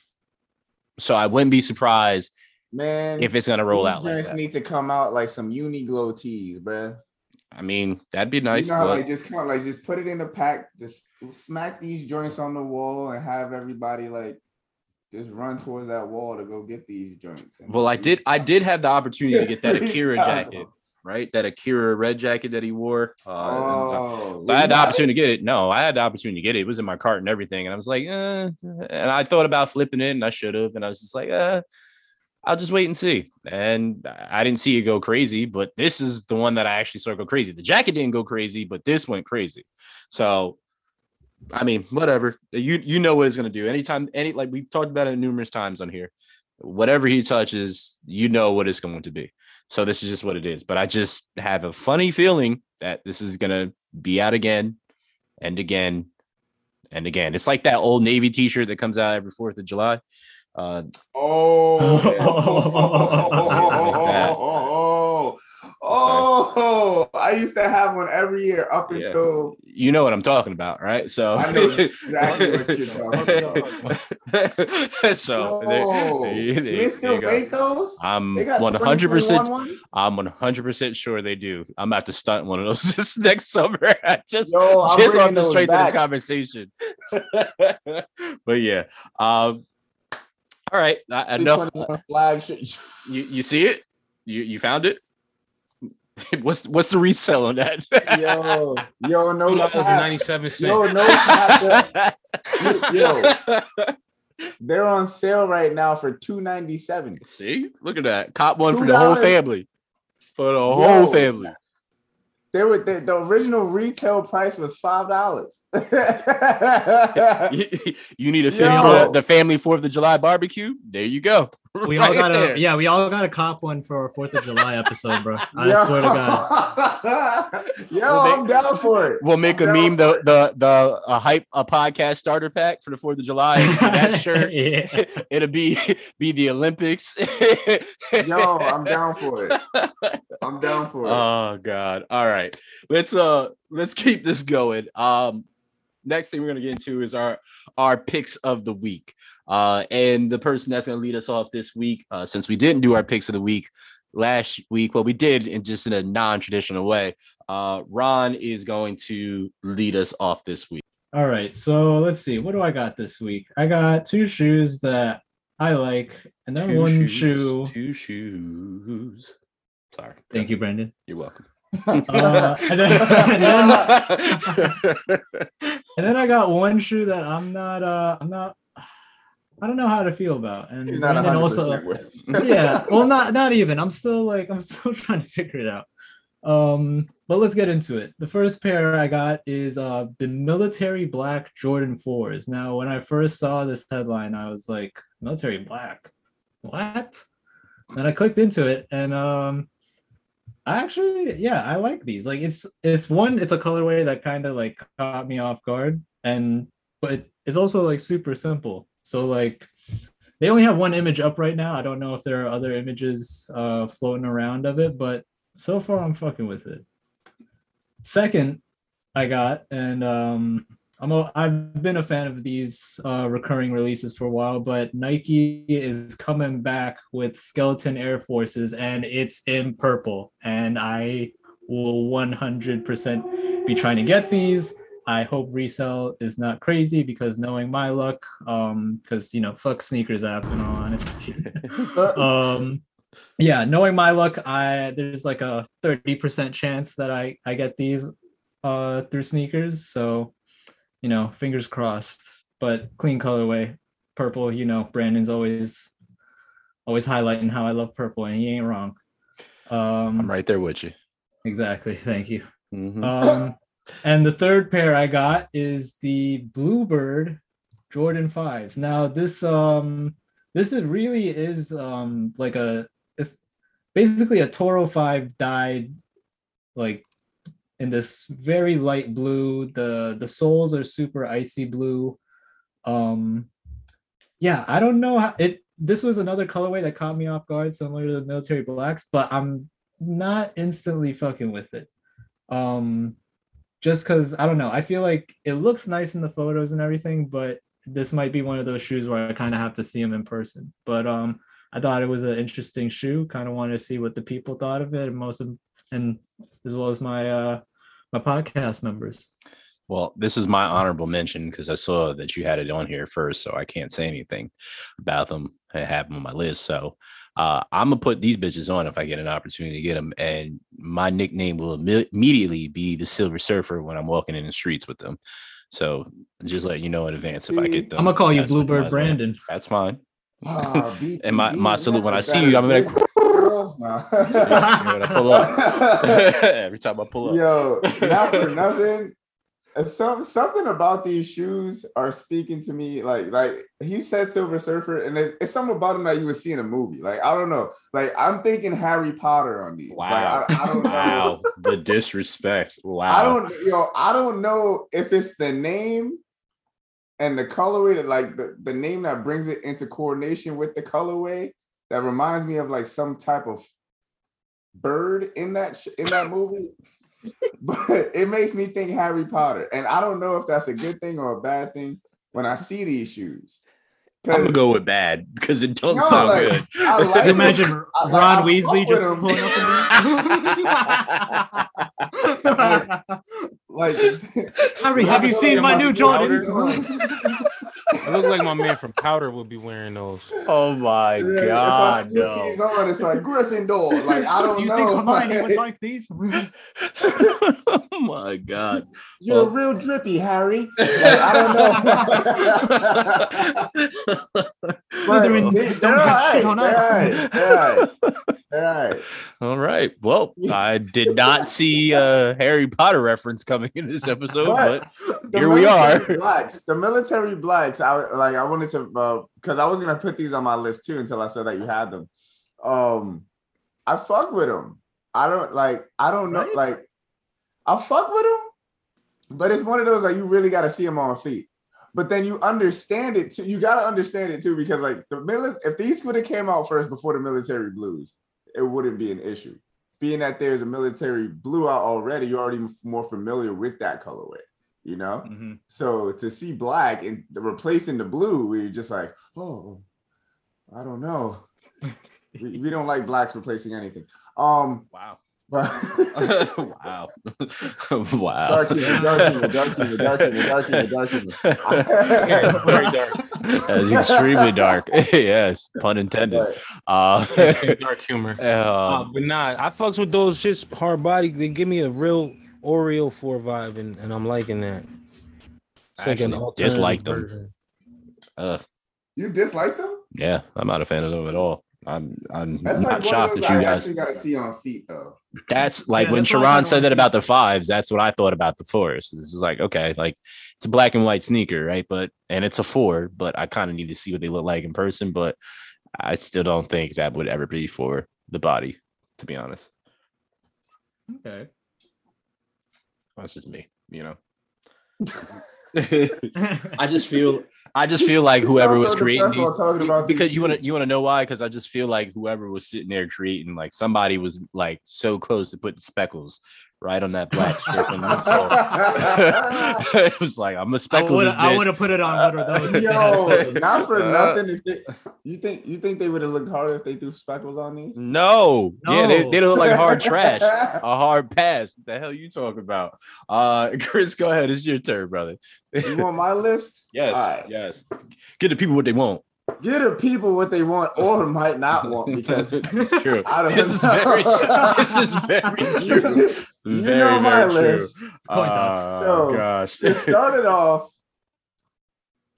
So I wouldn't be surprised
Man,
if it's gonna roll out like that.
need to come out like some Uniqlo tees, bruh.
I mean, that'd be nice.
you know how
but-
like just come like just put it in the pack, just smack these joints on the wall and have everybody like just run towards that wall to go get these joints.
well, I did I did have the opportunity to get that [laughs] Akira jacket, right? That Akira red jacket that he wore. Uh, and, uh,
Oh,
I had the
got
opportunity to get it. No, I had the opportunity to get it. It was in my cart and everything. And I was like, eh. and I thought about flipping it and I should have. And I was just like, uh, I'll just wait and see. And I didn't see it go crazy, but this is the one that I actually saw go crazy. The jacket didn't go crazy, but this went crazy. So I mean, whatever. You you know what it's gonna do. Anytime, any like we've talked about it numerous times on here. Whatever he touches, you know what it's going to be. So this is just what it is. But I just have a funny feeling that this is gonna be out again and again and again. It's like that old Navy T-shirt that comes out every Fourth of July. Uh,
Oh, [laughs] [laughs] I used to have one every year up
Yeah.
until
you know what I'm talking about, right? So
I know [laughs] exactly what you're talking [laughs]
so there- there you-
you
there
didn't still make those?
I'm 100 percent? I'm 100 percent sure they do. I'm about to stunt one of those [laughs] this next summer. just
Yo, I'm
just off the strength of this conversation. but yeah. Um all right. uh, enough.
2021 flag.
You you see it? You you found it? [laughs] what's what's the resale on that?
Yo, yo, no
Two dollars and
cap.
ninety seven
Yo, no cap. [laughs] Yo. They're on sale right now for two ninety seven.
See, look at that. Cop one for the whole family. For the
Yo.
whole family.
They were the, the original retail price was five dollars.
You, [laughs] you need a fit
Yo.
the, the family Fourth of July barbecue? There you go.
We [laughs] all got
there.
a yeah, we all got a cop one for our Fourth of July episode, bro. I swear to God.
God. [laughs] Yo,
We'll make-
I'm down for it.
We'll make a
I'm down
meme the the the a hype a podcast starter pack for the Fourth of July. [laughs] and that shirt,
yeah.
it'll be be the Olympics.
Yo, I'm down for it. I'm down for it.
Oh God. All right. Let's uh let's keep this going. Um next thing we're gonna get into is our our picks of the week. Uh and the person that's gonna lead us off this week, uh, since we didn't do our picks of the week last week, well, we did in just in a non-traditional way. Uh Ron is going to lead us off this week.
All right, so let's see. What do I got this week? I got two shoes that I like, and then
Two
one
shoes,
shoe.
two shoes. Sorry.
Thank you, Brandon.
You're welcome. [laughs]
Uh, and, then, and, then, [laughs] and then I got one shoe that I'm not. Uh, I'm not. I don't know how to feel about, and
He's not
Brandon
100%
also. [laughs] yeah well not [laughs] not even. I'm still like i'm still [laughs] trying to figure it out. Um but let's get into it. The first pair i got is uh the military black jordan 4s now when i first saw this headline i was like military black? What? And i clicked into it and um I actually yeah i like these. Like it's it's one it's a colorway that kind of like caught me off guard and but it's also like super simple so like they only have one image up right now. I don't know if there are other images uh, floating around of it, but so far I'm fucking with it. Second, I got, and um, I'm a, I've been a fan of these uh, recurring releases for a while, but Nike is coming back with Skeleton Air Forces, and it's in purple, and I will 100% be trying to get these. I hope resell is not crazy because knowing my luck, um, because you know, fuck sneakers app in all honesty. [laughs] um yeah, knowing my luck, I there's like a 30% chance that I I get these uh through sneakers. So, you know, fingers crossed. But clean colorway, purple, you know, Brandon's always always highlighting how I love purple and he ain't wrong. Um
I'm right there with you.
exactly. Thank you.
Mhm.
Um, and the third pair I got is the Bluebird Jordan fives. Now this um this is really is um like a it's basically a Toro five dyed like in this very light blue. The the soles are super icy blue. Um yeah, I don't know how it this was another colorway that caught me off guard, similar to the military blacks, but I'm not instantly fucking with it. Um, just because I don't know, I feel like it looks nice in the photos and everything, but this might be one of those shoes where I kind of have to see them in person. But um, I thought it was an interesting shoe. Kind of wanted to see what the people thought of it, and most of and as well as my uh my podcast members.
Well, this is my honorable mention because I saw that you had it on here first, so I can't say anything about them. I have them on my list, so uh, I'm gonna put these bitches on if I get an opportunity to get them, and my nickname will imme- immediately be the Silver Surfer when I'm walking in the streets with them. So just let you know in advance if I get them.
I'm gonna call you
that's my
Bluebird
plan.
Brandon.
That's fine.
Ah, [laughs]
And my- my salute when I see you, I'm gonna be
better. [laughs]
when I pull up. [laughs] Every time I pull up.
Yo, not for nothing. Some something about these shoes are speaking to me. Like, like he said Silver Surfer, and it's, it's something about him that you would see in a movie. Like, I don't know. Like, I'm thinking Harry Potter on these. Like,
Wow.
I, I don't know.
Wow. the disrespect. Wow.
I don't, yo, I don't know if it's the name and the colorway that, like, the, the name that brings it into coordination with the colorway that reminds me of like some type of bird in that sh- in that movie. [laughs] but it makes me think Harry Potter, and I don't know if that's a good thing or a bad thing when I see these shoes.
I'm gonna go with bad because it don't
No,
sound
like,
good.
I [laughs] like
Can
them.
imagine
I- like,
Ron
I
Weasley just
with 'em.
pulling up in these? [laughs]
Like,
Harry, have you seen my new Jordans?
It looks like my man from Powder would be wearing those.
oh my
Yeah, if I
god,
stick
no.
these on, it's like Gryffindor. [laughs] Like I don't
Do you
know.
think Hermione would
Like,
like these? [laughs]
oh my god.
You're
Well-
real drippy, Harry. [laughs] Like, I don't know.
Slytherin
They-
don't
they're
have shit on
alright,
us.
they're alright, they're alright.
All right. Well, I did not see a Harry Potter reference coming in this episode, but
But
Here we are.
Blacks, the military blacks. I like. I wanted to because I was gonna put these on my list too until I saw that you had them. Um, I fuck with them. I don't like. I don't know.
Right?
Like, I fuck with them, but it's one of those like you really got to see them on feet. But then you understand it too. You got to understand it too because like the mili- if these would have came out first before the military blues, it wouldn't be an issue. Being that there's a military blue out already, you're already more familiar with that colorway. You know.
Mhm.
So to see black and the- replacing the blue, we are just like, oh, I don't know. we, we don't like blacks replacing anything. Um,
wow.
but [laughs] [laughs]
wow. [laughs] wow.
dark humor, dark humor, dark humor, dark humor, dark humor, dark humor.
Very, very dark.
That's extremely dark. yes, pun intended. Uh,
dark humor. Uh,
uh,
but nah, I fucks with those shits hard body. They give me a real Oreo 4 vibe, and, and I'm liking that. It's
I actually
alternative
dislike them.
version.
uh,
you dislike them?
yeah, I'm not a fan of them at all. I'm I'm
That's
not
like
shocked that you
I
guys.
actually got to see on feet though.
That's like
Yeah,
when
that's
Sharon said that about the fives. That's what I thought about the fours. This is like okay, like it's a black and white sneaker, right? But and it's a four, but I kind of need to see what they look like in person. But I still don't think that would ever be for the body, to be honest.
Okay.
That's just me, you know. [laughs] I just feel I just feel like whoever was creating these,
talking about
because
these
you want to you want to know why? Because I just feel like whoever was sitting there creating, like somebody was like so close to putting speckles right on that black strip in the midsole. it was like I'm a speckle.
I would have put it on one of those. [laughs] if it
Yo, not for
Uh,
nothing. If they, you think you think they would have looked harder if they threw speckles on these?
No, yeah, they, they look like hard trash, [laughs] a hard pass. The hell you talking about? Uh, [laughs] Chris, go ahead. It's your turn, brother.
you want my list?
Yes,
All right.
yes. Give the people what they want.
Give the people what they want or [laughs] might not want because [laughs]
it's true.
I don't
This is very true. [laughs] This is very true.
you
Very,
know my
very true.
list.
Coin toss.
Oh
So,
gosh.
It started off.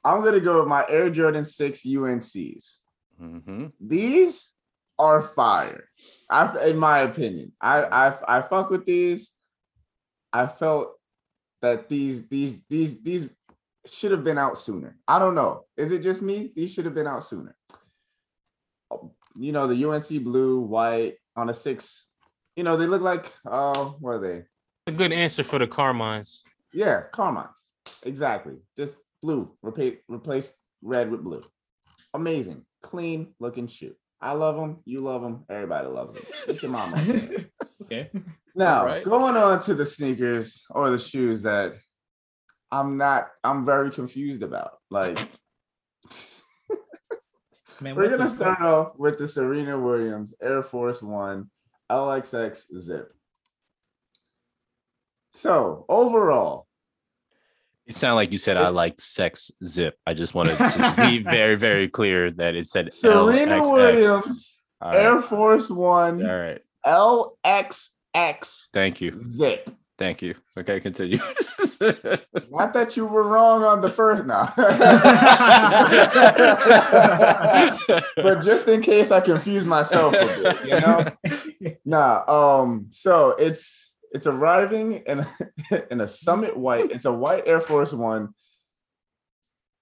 I'm gonna go with my Air Jordan 6 UNCs.
hmm
These are fire. I, in my opinion, I, I I fuck with these. I felt that these these these these should have been out sooner. I don't know. Is it just me? These should have been out sooner. You know the UNC blue, white on a six. You know they look like uh what are they?
A good answer for the Carmines.
Yeah, Carmines. Exactly. Just blue. Replace replace red with blue. Amazing, clean looking shoe. I love them. You love them. Everybody loves them. Get your mama. [laughs]
okay.
Now,
Alright.
going on to the sneakers or the shoes that I'm not, I'm very confused about. Like, [laughs]
Man,
we're gonna
fuck?
start off with the Serena Williams Air Force One LXX Zip. So overall,
It sounded like you said I like sex zip. I just want to be [laughs] very, very clear that it said
Serena
LXX.
Williams
All right.
Air Force One
All right.
LXX
Thank you.
Zip.
Thank you. Okay, continue. [laughs]
Not that you were wrong on the first now. [laughs] but just in case I confuse myself a bit, you know? Nah, um, so it's it's arriving in in a summit white. It's a white Air Force One,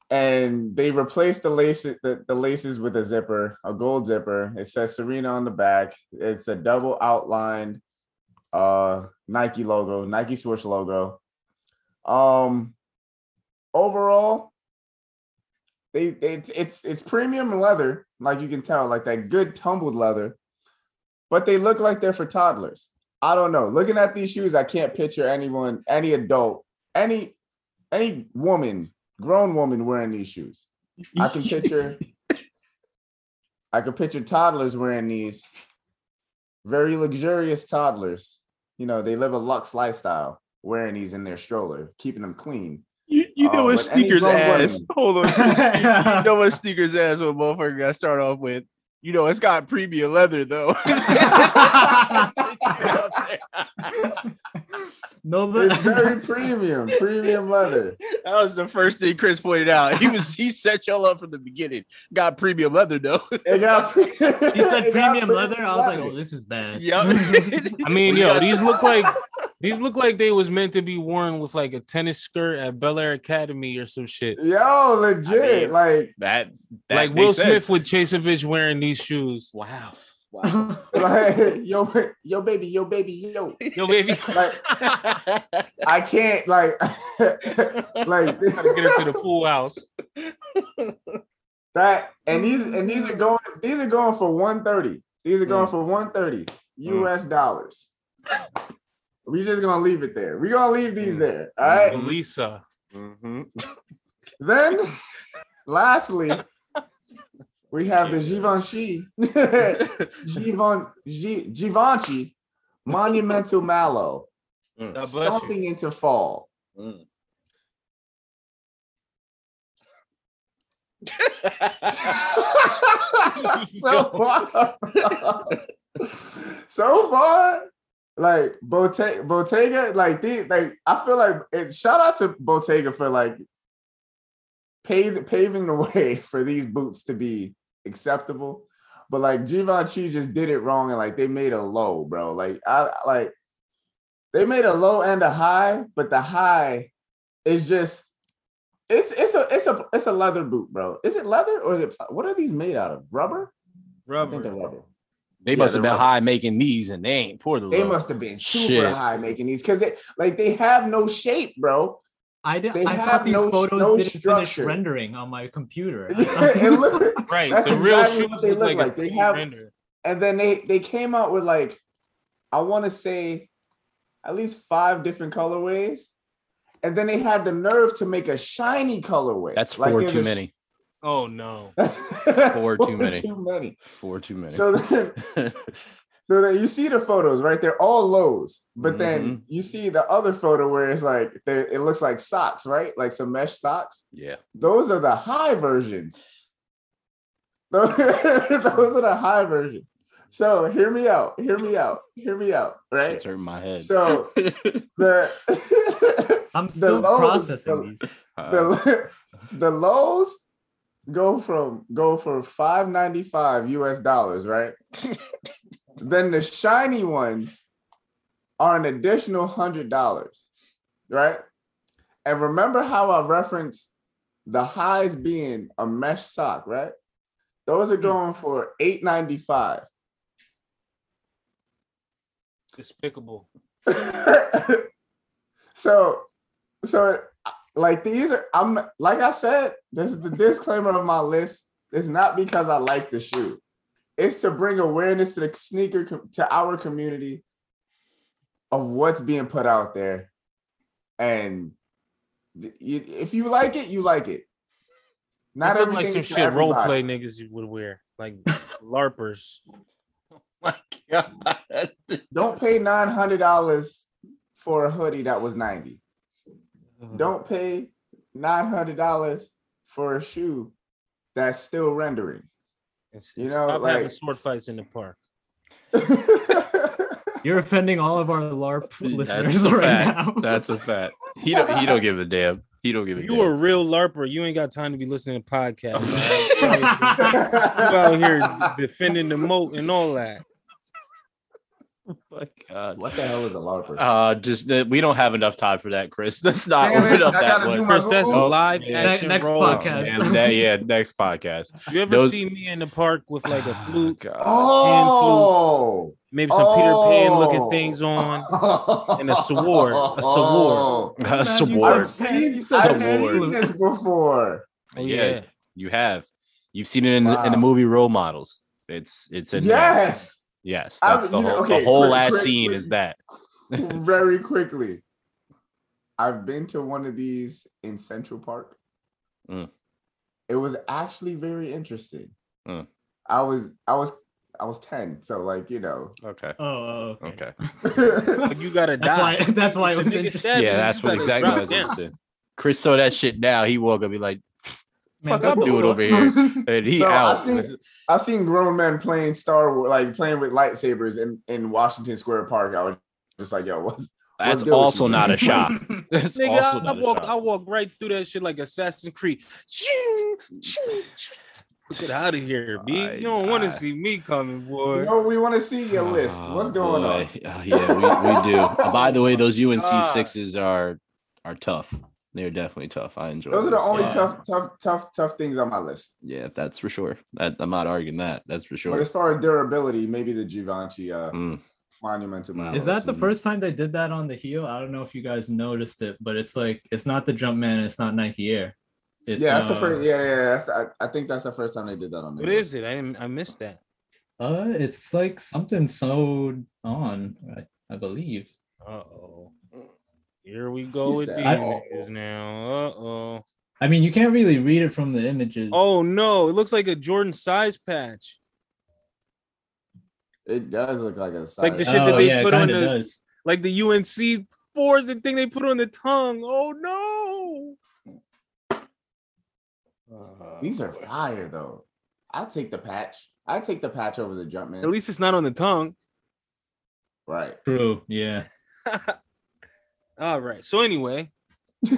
and they replaced the laces the, the laces with a zipper, a gold zipper. It says Serena on the back. It's a double outlined uh Nike logo, Nike swoosh logo. Um, overall, they it's it's it's premium leather, like you can tell, like that good tumbled leather, but they look like they're for toddlers. I don't know. Looking at these shoes, I can't picture anyone, any adult, any any woman, grown woman wearing these shoes. I can picture [laughs] I can picture toddlers wearing these very luxurious toddlers. You know, they live a lux lifestyle wearing these in their stroller, keeping them clean.
you, you know
Oh,
what sneakers ass.
woman-
Hold on. [laughs] you know what sneakers ass what motherfucker got start off with? You know, it's got premium leather though. [laughs] [laughs]
no, but
It's very premium, premium leather. [laughs]
That was the first thing Chris pointed out. He was he set y'all up from the beginning. Got premium leather though.
It got [laughs] pre-
he said
it got
premium leather. I was like, oh, this is bad.
Yep. [laughs]
I mean, yo, these look like these look like they was meant to be worn with like a tennis skirt at Bel Air Academy or some shit.
Yo, legit.
I mean,
like,
that, that
like
makes
Will
sense.
Smith with Chaseovich wearing these shoes.
Wow. Wow.
like, [laughs] yo, yo, baby, yo, baby, yo.
Yo, baby, [laughs]
Like, I can't, like, [laughs] like
get into the pool house.
that. And these, and these are mm. going, these are going for one thirty. These are going mm. for one thirty mm. U.S. dollars. We just gonna leave it there. We gonna leave these there. All right.
Lisa.
Mhm.
Then, lastly, we have the Givenchy, [laughs] Givenchy, Gi- Givenchy Monumental Mallow,
Mm.
God you.
stomping into fall.
Mm. [laughs]
so far, [laughs] so far, like Bottega, Bottega, like the like I feel like it. Shout out to Bottega for like pave, paving the way for these boots to be acceptable. But like Givenchy just did it wrong and like they made a low, bro. Like I like they made a low and a high, but the high is just it's it's a it's a it's a leather boot, bro. Is it leather or is it what are these made out of? Rubber? I think they're
Rubber.
rubber.
They
Yeah,
must have been
rubber.
high making these and they ain't for the
They
low.
must have been super
Shit.
high making these because they like they have no shape, bro.
I did.
They
I
have
thought these
no-
photos
no
didn't
structure.
finish rendering on my computer. [laughs]
It [laughs] look-
Right.
That's
the real
exactly
shoes
what they
look
look
like,
like. They have-
render.
and then they they came out with like I want to say at least five different colorways, and then they had the nerve to make a shiny colorway.
That's
Like
four
there's
too
a-
many.
Oh no. [laughs]
Four too many.
Too many.
Four too many.
So then, so then you see the photos, right? They're all lows, but
Mm-hmm.
then you see the other photo where it's like it looks like socks, right? Like some mesh socks.
yeah.
Those are the high versions. [laughs] Those, those are the high versions. So hear me out. Hear me out. Hear me out. Right.
It's hurting my head.
So [laughs] the [laughs]
I'm still
lows-
processing
the-
these.
Uh,
the the lows go from go for 595 US dollars, right? Then the shiny ones are an additional hundred dollars, right? And remember how I referenced the highs being a mesh sock, right? Those are hmm. going for 895.
Despicable. [laughs]
so so like these are i'm like i said this is the disclaimer of my list it's not because i like the shoe it's to bring awareness to the sneaker com- to our community of what's being put out there, and if you like it, you like it. Not
Not
everything
like some shit role play niggas you would wear, like [laughs] larpers.
Oh my God. [laughs]
Don't pay nine hundred dollars for a hoodie that was ninety. Don't pay nine hundred dollars for a shoe that's still rendering.
It's-
you know,
stop having
like-
sword fights in the park. [laughs]
You're offending all of our LARP
That's
listeners [laughs] right
fact.
now.
That's a fact. He don't he don't give a damn. He don't give a
If
damn.
you a real larper, you ain't got time to be listening to podcasts. [laughs] man. you out here defending the moat and all that. [laughs]
my God.
what the hell is a LARPer?
Uh, just uh, we don't have enough time for that, Chris. [laughs] Let's not
Damn it,
open up
I
that one.
Chris, that's
Google.
live
Yeah.
action
next
role.
podcast.
And [laughs] that- yeah, next podcast.
You ever
Those-
see me in the park with like a [sighs]
Oh,
flute,
God.
oh,
maybe some Peter Pan looking
Oh.
things on? and a sword, a sword.
A
Man, you
sword.
I've seen,
You said
I've
sword.
seen this before.
Yeah. You have. You've seen it in, the in the
Wow.
movie Role Models. It's it's in there.
Yes.
Yes,
I-
that's the
you know,
whole
okay,
the whole
quick,
last
quick,
scene
quick.
is that. [laughs]
Very quickly. I've been to one of these in Central Park.
Mm.
It was actually very interesting.
Mm.
I was I was I was 10, so like, you know.
Okay.
Oh, oh, okay.
Okay. [laughs]
But you gotta
That's
die.
why. [laughs] That's why it was interesting.
Yeah, that's what exactly I was
it down.
gonna say. Chris saw that shit now. He woke up, be like,
Man,
fuck
go
I'm doing
Google.
over [laughs] here. and he
No, I
out.
seen- I've seen grown men playing Star Wars, like playing with lightsabers in, in Washington Square Park. I was just like, yo, what's
That's
good
also not a shot. [laughs] [laughs] That's
Nigga,
also
I, I
not a
walk, I walk right through that shit like Assassin's Creed. Ching, ching, ching. Get out of here, B.
I-
You don't want to see me coming, boy.
you know, we want to see your list. What's
Oh,
going on?
boy. Uh, yeah, we, we do. Uh, by the way, those UNC sixes are are tough. They're definitely tough. I enjoy.
Those are the only
Yeah.
tough, tough, tough, tough things on my list.
Yeah, that's for sure. That, I'm not arguing that. That's for sure.
But as far as durability, maybe the Givenchy uh,
Mm.
monumental.
Is
Malice.
Is that the first time they did that on the heel? I don't know if you guys noticed it, but it's like it's not the Jumpman, it's not Nike Air. It's,
yeah, that's the
uh,
first. Yeah, yeah, yeah I, I think that's the first time they did that on.
What
there.
is it? I didn't, I missed that.
Uh, it's like something sewed on, I, I believe.
Uh oh. Here we go with
said,
these
"Uh-oh."
now. Uh oh.
I mean, you can't really read it from the images.
Oh no, it looks like a Jordan size patch.
It does look like a size.
Like the
size-
shit that
Oh,
they
yeah,
put on the-
does.
Like the UNC fours, the thing they put on the tongue. Oh no.
These are fire though. I take the patch. I take the patch over the jump man.
At least it's not on the tongue.
right.
True. Yeah. [laughs]
All right. So anyway, [laughs]
Way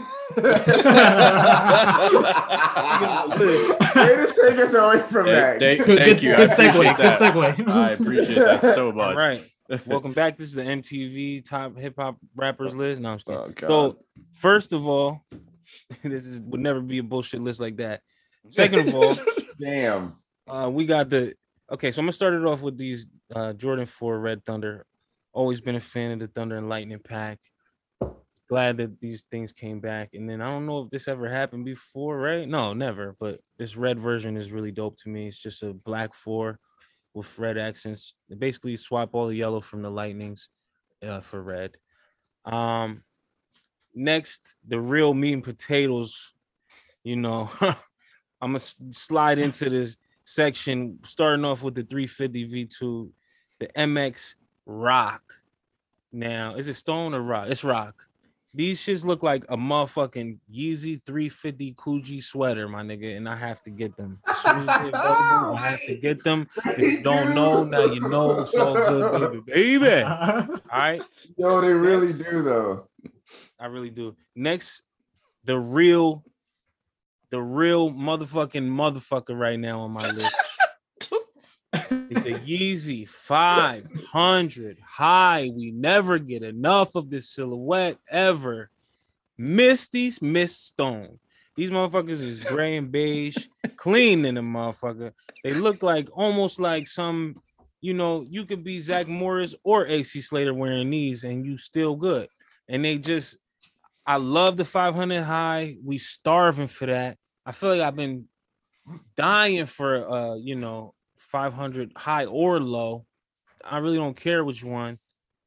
to take us away from that.
Thank, thank you. I
good segue.
appreciate
Good
that.
segue. [laughs]
I appreciate that so [laughs] much.
right. Welcome back. This is the MTV top hip hop rappers list. No, I'm just kidding.
Oh,
So first of all, this is would never be a bullshit list like that. Second of all,
Damn.
uh, we got the okay. So I'm gonna start it off with these uh, Jordan 4 Red Thunder. Always been a fan of the Thunder and Lightning pack. Glad that these things came back. And then I don't know if this ever happened before, right? No, never. But this red version is really dope to me. It's just a black four with red accents. They basically swap all the yellow from the Lightnings uh, for red. Um, next, the real meat and potatoes. You know, [laughs] I'm gonna slide into this section, starting off with the 350 V2, the MX Rock. Now, is it stone or rock? It's rock. These shits look like a motherfucking Yeezy 350 Coogi sweater, my nigga, and I have to get them. As as I have to get them. If you [laughs] don't know, now you know. It's all good, baby. Baby. [laughs] All right.
Yo, they really do though.
I really do. Next, the real, the real motherfucking motherfucker right now on my list is the Yeezy 500 high. We never get enough of this silhouette ever. Misty's Miss Stone. These motherfuckers is gray and beige, clean in the motherfucker. They look like almost like some, you know, you could be Zach Morris or AC Slater wearing these and you still good. And they just, I love the 500 high. We starving for that. I feel like I've been dying for, uh, you know, 500 high or low. I really don't care which one.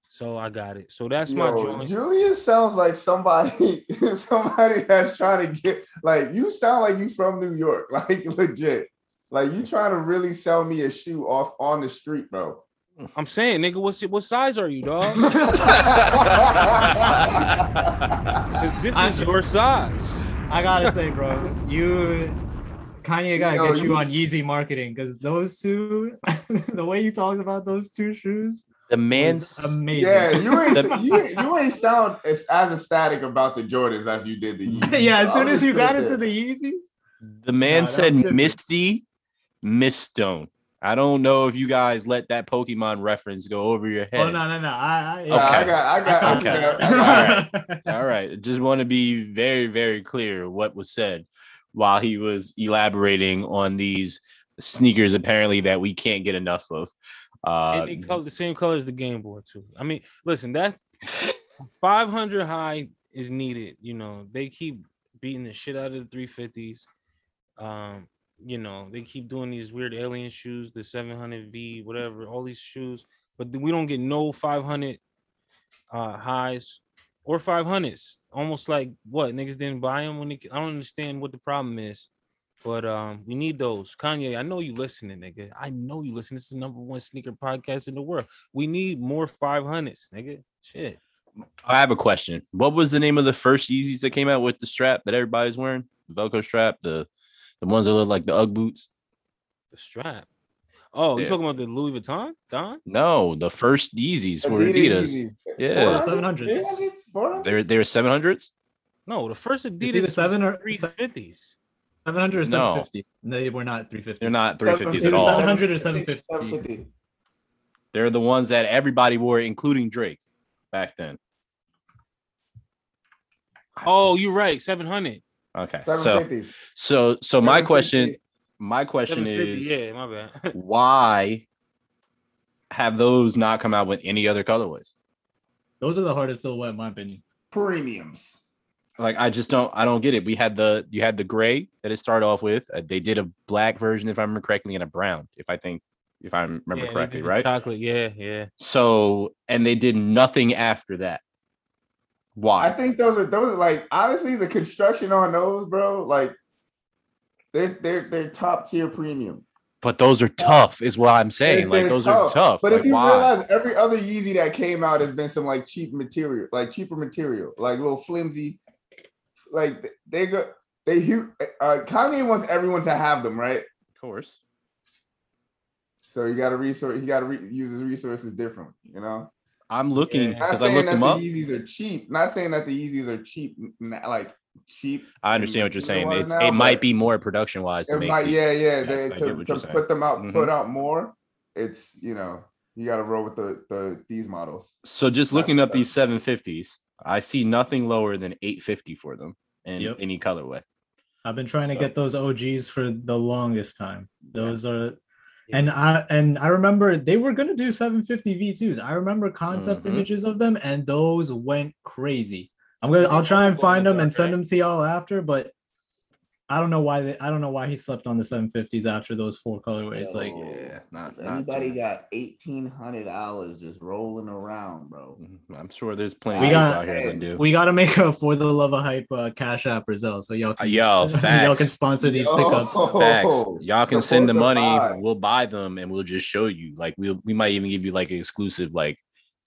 So I got it. So that's my
Yo,
joint.
Julius sounds like somebody, [laughs] somebody that's trying to get like you sound like you from New York, [laughs] like legit. Like you trying to really sell me a shoe off on the street, bro.
I'm saying, nigga, what's what size are you, dog? 'Cause [laughs] this
I-
is your size.
I gotta say, bro, you Kanye gotta
Yo,
get you
you
on
s-
Yeezy marketing because those two, [laughs] the way you talked about those two shoes,
The man's
amazing.
yeah, you ain't
The-
you, ain't- you ain't sound as, as ecstatic about the Jordans as you did the [laughs] Yeezys.
yeah. As soon as you got
it
into the Yeezys,
the man
Nah,
said
was different.
Misty Mistone. I don't know if you guys let that Pokemon reference go over your oh, head.
oh no, no, no. I, I,
Yeah, I
Okay.
got, I got, I
Okay.
got, I got- [laughs]
All right. Just want to be very, very clear what was said while he was elaborating on these sneakers, apparently, that we can't get enough of. Uh,
and they color the same color as the Game Boy too. I mean, listen, that 500 high is needed. You know, they keep beating the shit out of the 350s. Um, you know, they keep doing these weird alien shoes, the 700V, whatever, all these shoes, but we don't get no 500 uh highs or 500s. Almost like what niggas didn't buy them when they, I don't understand what the problem is. But um, we need those. Kanye, I know you listening, nigga. I know you listen. This is the number one sneaker podcast in the world. We need more 500s, nigga. Shit.
I have a question. What was the name of the first Yeezys that came out with the strap that everybody's wearing? The Velcro strap, the the ones that look like the UGG boots.
The strap. Oh, you
Yeah.
talking about the Louis Vuitton, Don?
No, the first Yeezys were
Adidas
Adidas. Yeah.
400s?
700s.
400s?
They're they're seven hundreds.
No, the first Adidas
either seven or-
three fifties.
700 or
No.
750. No, they were not 350.
They're not three fifties at all.
700 or 750.
750.
They're the ones that everybody wore, including Drake, back then.
Oh, you're right, seven hundred.
Okay. So so so my question my question is
Yeah, my bad. [laughs]
why have those not come out with any other colorways?
Those are the hardest silhouette, in my opinion.
Premiums.
Like I just don't I don't get it. We had the you had the gray that it started off with. Uh, they did a black version if I remember correctly and a brown if I think if I remember
Yeah,
correctly, right?
Chocolate. Yeah, yeah.
So and they did nothing after that. Why?
I think those are those are like honestly the construction on those, bro. Like they're they're they're top tier premium.
But those are tough, is what I'm saying.
They're-
Like those are tough.
But
Like,
if you
why?
realize every other Yeezy that came out has been some like cheap material, like cheaper material, like little flimsy, like they go they uh Kanye wants everyone to have them, right?
of course.
So you got to resource, he got to re- use his resources different, you know.
I'm looking
Yeah.
Because I looked
that
them
the
up.
Yeezys are cheap. Not saying that the Yeezys are cheap, like cheap.
I understand what you're saying. It's,
now,
it might be more production wise.
It might, yeah, yeah. They,
I
to to
you're saying.
put them out,
Mhm.
put out more. It's you know you got to roll with the the these models.
So just
Not
looking up
the-
these 750s, I see nothing lower than 850 for them in
Yep.
any colorway.
I've been trying to
So-
get those OGs for the longest time. Those are and I and I remember they were gonna do 750 V2s. I remember concept
Mhm.
images of them and those went crazy. I'm gonna I'll try and find them and send them to y'all after, but I don't know why they I don't know why he slept on the 750s after those four colorways. Like
yeah,
not,
If anybody got eighteen hundred dollars just rolling around, bro.
Mm-hmm. I'm sure there's plenty
We got-
out here that do.
we gotta make a for the love of hype uh, cash app Brazil. So y'all
Uh,
can,
yo, [laughs]
y'all
facts.
can sponsor these
Yo.
pickups.
Facts. Y'all can send the
the
money.
pod.
We'll buy them and we'll just show you. Like we'll we might even give you like an exclusive like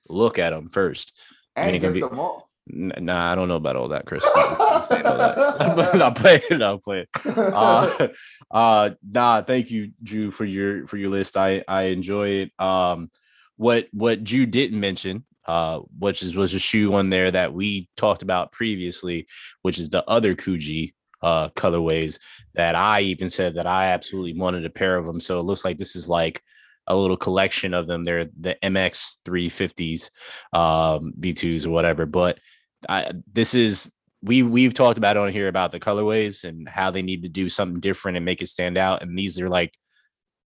look at them first.
And
it
get
be-
them off.
Nah, I don't know about all that, Chris. Know that. [laughs] I'm playing. I'm playing. uh, [laughs] uh nah thank you drew for your for your list i i enjoy it um what what drew didn't mention uh which is was a shoe on there that we talked about previously which is the other Coogi uh colorways that i even said that i absolutely wanted a pair of them so it looks like this is like a little collection of them they're the mx 350s um v2s or whatever but I, this is we we've talked about on here about the colorways and how they need to do something different and make it stand out. And these are like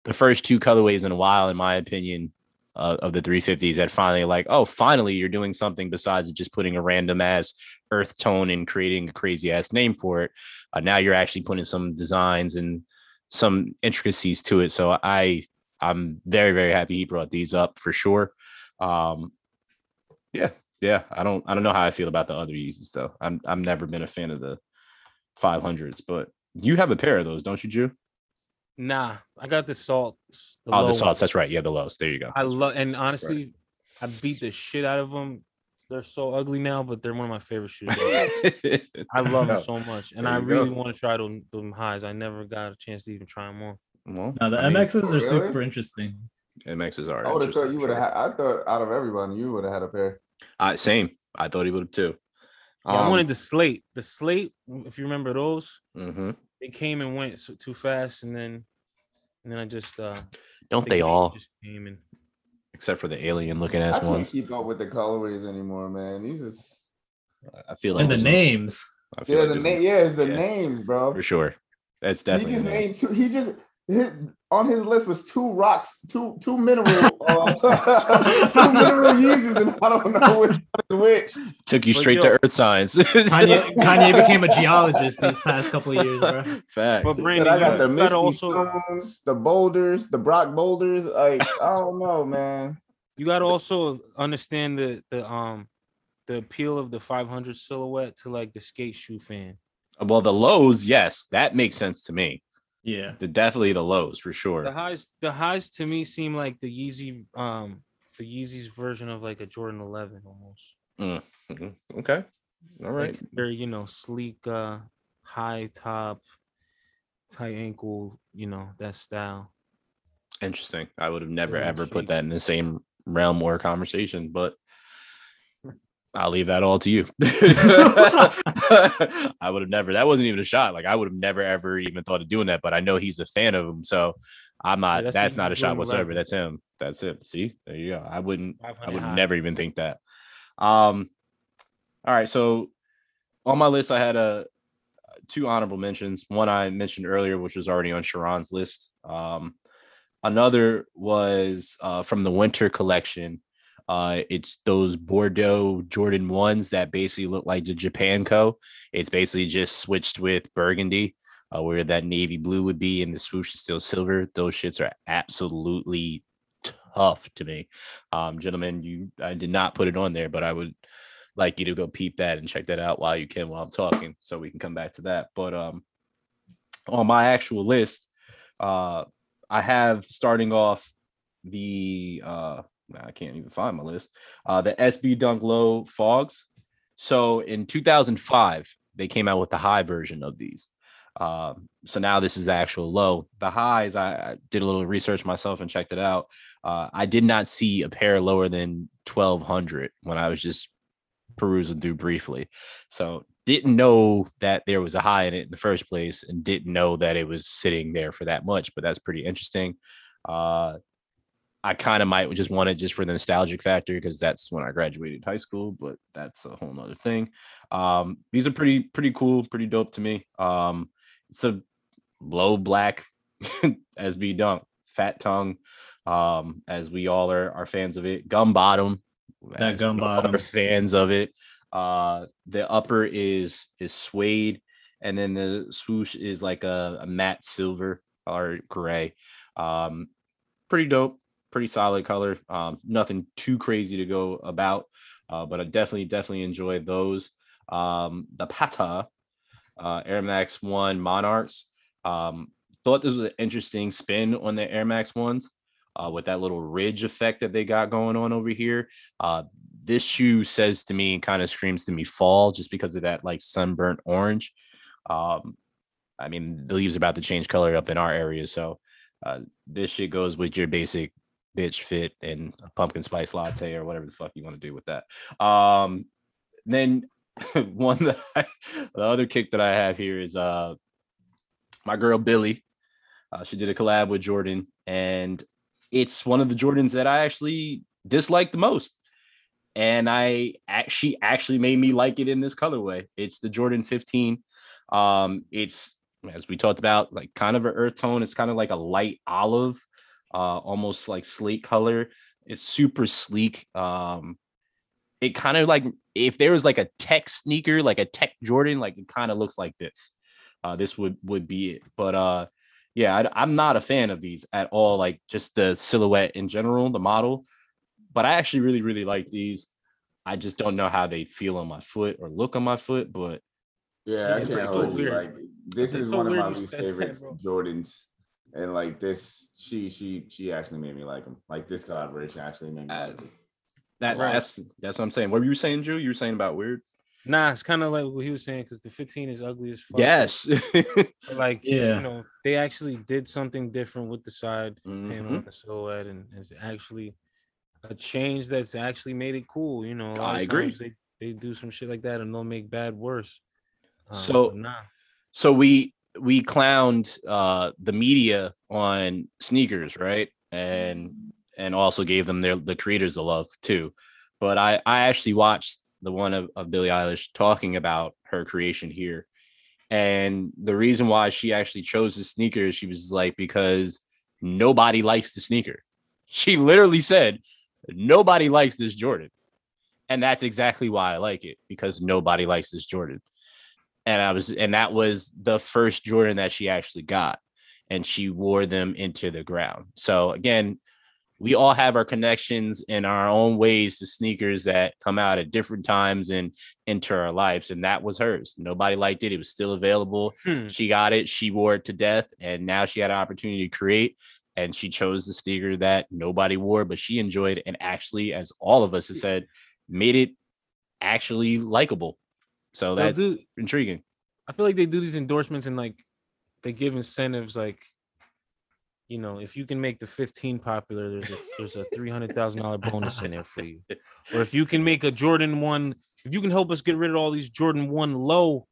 the first two colorways in a while, in my opinion, uh, of the 350s that finally like, oh, finally you're doing something besides just putting a random ass earth tone and creating a crazy ass name for it. Uh, now you're actually putting some designs and some intricacies to it. So I I'm very very happy he brought these up for sure. Um, Yeah, I don't I don't know how I feel about the other Yeezys though. I'm I've never been a fan of the 500s, but you have a pair of those, don't you, Drew?
Nah, I got the salt.
oh, the
one.
salts. That's right. Yeah, the lows. There you go.
I love and honestly, I beat the shit out of them. They're so ugly now, but they're one of my favorite shoes. [laughs] I love them so much, and I really
go.
want to try them, them highs. I never got a chance to even try them on.
Well,
No, the
I mean,
MXs are
Really?
super interesting.
MXs are.
I would have thought you would have.
sure.
I thought out of everybody, you would have had a pair.
Uh, same. I thought he would have too.
Yeah, I
Um,
wanted the slate. The slate, if you remember those,
mhm.
they came and went so, too fast, and then and then I just uh
Don't
the
they all?
just came and
Except for the alien looking
I
ass
can't
ones.
keep up with the colorways anymore, man. These is
I feel like
And the names.
I feel
yeah,
like
the name. Yeah, it's the
yeah.
names, bro.
for sure. That's definitely.
He just
the names.
named two. He just his, on his list was two rocks, two two mineral, uh, [laughs] two mineral uses, and I don't know which one is which.
Took you
But
straight
yo-
to Earth science.
Kanye, [laughs] Kanye became a geologist these past couple of years, bro.
Facts.
But
But
Brandon,
I got the
gotta
Misty
also-
Stones, the boulders, the Brock boulders. Like I don't know, man.
you got to also understand the the um the appeal of the 500 silhouette to like the skate shoe fan.
Well, the lows, yes, that makes sense to me.
Yeah.
The definitely the lows for sure.
The
sure.
highs, the highs to me seem like the Yeezy, um, the Yeezy's version of like a Jordan 11 almost.
Mhm. Okay. All right.
Like they're you know sleek, uh, high top, tight ankle, you know that style.
Interesting. I would have never
Very
ever put that in the same realm or conversation, but I'll leave that all to you. [laughs] [laughs] I would have never. That wasn't even a shot. Like I would have never ever even thought of doing that. But I know he's a fan of him, so I'm not.
that's
that's not a shot whatsoever.
11.
That's him. That's it. See, there you go. I wouldn't. I would
high.
never even think that. Um. All right. So on my list, I had a two honorable mentions. One I mentioned earlier, which was already on Sharon's list. Um, another was uh, from the winter collection. Uh, it's those Bordeaux Jordan ones that basically look like the Japan Co. It's basically just switched with burgundy, uh, where that navy blue would be, and the swoosh is still silver. Those shits are absolutely tough to me, um, gentlemen. You, I did not put it on there, but I would like you to go peep that and check that out while you can while I'm talking, so we can come back to that. But um, on my actual list, uh, I have starting off the uh, I can't even find my list. Uh, the SB Dunk Low Fogs. So in 2005, they came out with the high version of these. Um, so now this is the actual low. The highs, I, I did a little research myself and checked it out. Uh, I did not see a pair lower than 1200 when I was just perusing through briefly. So didn't know that there was a high in it in the first place and didn't know that it was sitting there for that much, but that's pretty interesting. Uh, I kind of might just want it just for the nostalgic factor because that's when I graduated high school, but that's a whole nother thing. Um, these are pretty, pretty cool, pretty dope to me. Um, it's a low black [laughs] SB dunk, fat tongue, um, as we all are, are fans of it. Gum bottom,
That gum We're
fans of it. Uh, the upper is is suede, and then the swoosh is like a, a matte silver or gray. Um, pretty dope, pretty solid color. Um, nothing too crazy to go about, uh, but I definitely definitely enjoy those. Um, the Patta uh, Air Max One Monarchs. Um, thought this was an interesting spin on the Air Max ones uh, with that little ridge effect that they got going on over here. Uh, this shoe says to me, and kind of screams to me fall just because of that like sunburnt orange. Um, I mean, the leaves about to change color up in our area, so uh, this shit goes with your basic bitch fit and a pumpkin spice latte or whatever the fuck you want to do with that. Um, then [laughs] one that [laughs] I, the other kick that I have here is uh my girl Billie. Uh, she did a collab with Jordan, and it's one of the Jordans that I actually dislike the most. And I actually actually made me like it in this colorway. It's the Jordan 15. Um, it's as we talked about, like kind of an earth tone. It's kind of like a light olive, uh, almost like slate color. It's super sleek. Um, it kind of like if there was like a tech sneaker, like a tech Jordan, like it kind of looks like this. Uh, this would would be it. But uh, yeah, I, I'm not a fan of these at all. Like just the silhouette in general, the model. But I actually really really like these. I just don't know how they feel on my foot or look on my foot, but
Yeah,
Yeah,
I can't
so
hold you. Like this
It's
is
so
one of my least favorite. Jordans. And like this, she she she actually made me like him. Like this collaboration actually made me
Uh,
like him.
that
Right.
that's that's what I'm saying. What were you saying, Drew? You were saying about weird?
Nah, it's kind of like what he was saying because the 15 is ugly as fuck.
Yes. [laughs]
Like
Yeah.
you know, they actually did something different with the side panel
Mhm.
and the silhouette, and it's actually a change that's actually made it cool. You know, a lot
I
of
agree.
times They they do some shit like that and they'll make bad worse. Um,
So-
nah,
so we we clowned uh the media on sneakers right? And and also gave them their the creators the love too. But i i actually watched the one of, of billie eilish talking about her creation here. And the reason why she actually chose the sneakers she was like because nobody likes the sneaker. [laughs] She literally said nobody likes this jordan. And that's exactly why i like it because nobody likes this jordan and I was and that was the first Jordan that she actually got and she wore them into the ground. So again, we all have our connections in our own ways to sneakers that come out at different times and enter our lives and that was hers. Nobody liked it. It was still available.
Hmm.
She got it, she wore it to death and now she had an opportunity to create and she chose the sneaker that nobody wore but she enjoyed and actually as all of us have said made it actually likable. So that's
do-
intriguing.
I feel like they do these endorsements and like they give incentives like you know if you can make the 15 popular there's a there's a three hundred thousand dollar bonus in there for you or if you can make a jordan one if you can help us get rid of all these jordan one low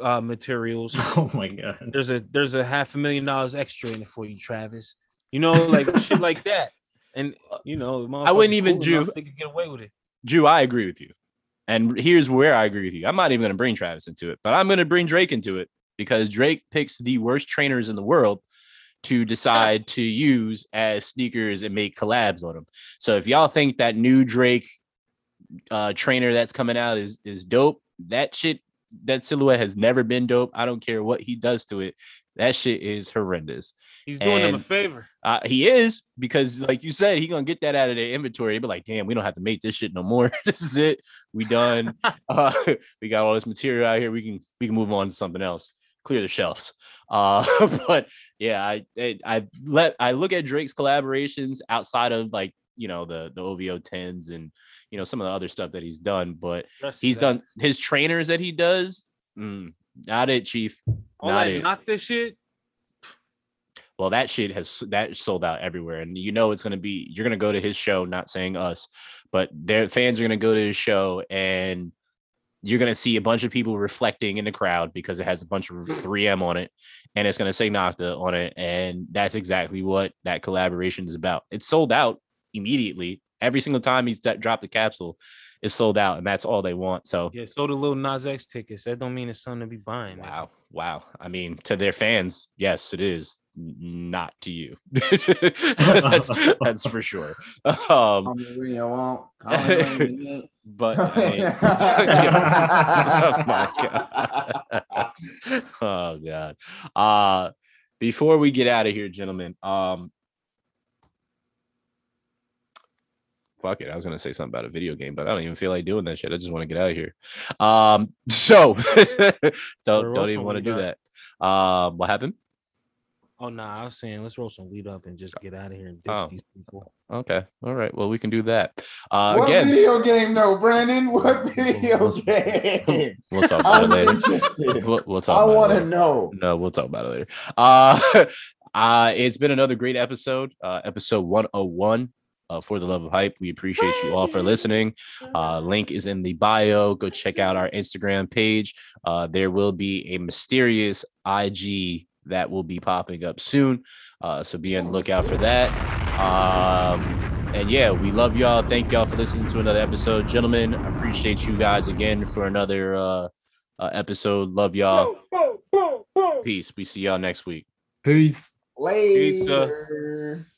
uh materials [laughs]
Oh my god.
there's a there's a half a million dollars extra in it for you travis you know like shit like that and you know
I wouldn't even
cool
do-
they could get away with it
Drew, I agree with you. And here's where I agree with you. I'm not even going to bring Travis into it, but I'm going to bring Drake into it because Drake picks the worst trainers in the world to decide to use as sneakers and make collabs on them. So if y'all think that new Drake uh, trainer that's coming out is is dope, that shit, that silhouette has never been dope. I don't care what he does to it. That shit is horrendous.
he's doing them a favor
Uh, he is because, like you said, he gonna get that out of their inventory. But like, damn, we don't have to make this shit no more. [laughs] this is it. We done. [laughs] uh, [laughs] we got all this material out here. We can we can move on to something else. Clear the shelves. Uh, but yeah, I, I I let I look at Drake's collaborations outside of like you know the the OVO tens and you know some of the other stuff that he's done. But he's
that.
done his trainers that he does. mm, not it, Chief.
all
not
that
it.
not this shit
well that shit has that sold out everywhere and you know it's going to be you're going to go to his show not saying us but their fans are going to go to his show and you're going to see a bunch of people reflecting in the crowd because it has a bunch of [laughs] 3m on it and it's going to say Nocta on it and that's exactly what that collaboration is about it's sold out immediately every single time he's dropped the capsule it's sold out and that's all they want so
Yeah, so the Lil Nas X tickets. That don't mean it's something to be buying. man.
Wow. Wow. I mean, to their fans, yes, it is. Not to you. [laughs] that's, [laughs] that's for sure. Um,
Call me when you want, call me when you need. [laughs]
but I mean, oh my god. oh god. Uh before we get out of here, gentlemen, um fuck it. I was gonna say something about a video game, but I don't even feel like doing that shit. I just want to get out of here. Um, [laughs] so [laughs] don't don't even want to do
got?
that. Um, what happened?
Oh nah, I was saying let's roll some weed up and just get out of here and ditch
Oh.
these people.
Okay, all right. Well, we can do that. Uh,
what
again,
video game though, Brandon? What video [laughs] game?
we'll talk about it
I'm
later.
interested.
We'll, we'll talk.
I want to know.
No, we'll talk about it later. Uh, uh, it's been another great episode, uh, episode 101 uh, for the love of hype. We appreciate you all for listening. Uh, link is in the bio. Go check out our Instagram page. Uh, there will be a mysterious IG that will be popping up soon. Uh, so be on the lookout for that. Um, and yeah, we love y'all. Thank y'all for listening to another episode, gentlemen. I appreciate you guys again for another uh, uh, episode. Love y'all. Peace. We see y'all next week.
Peace.
Later.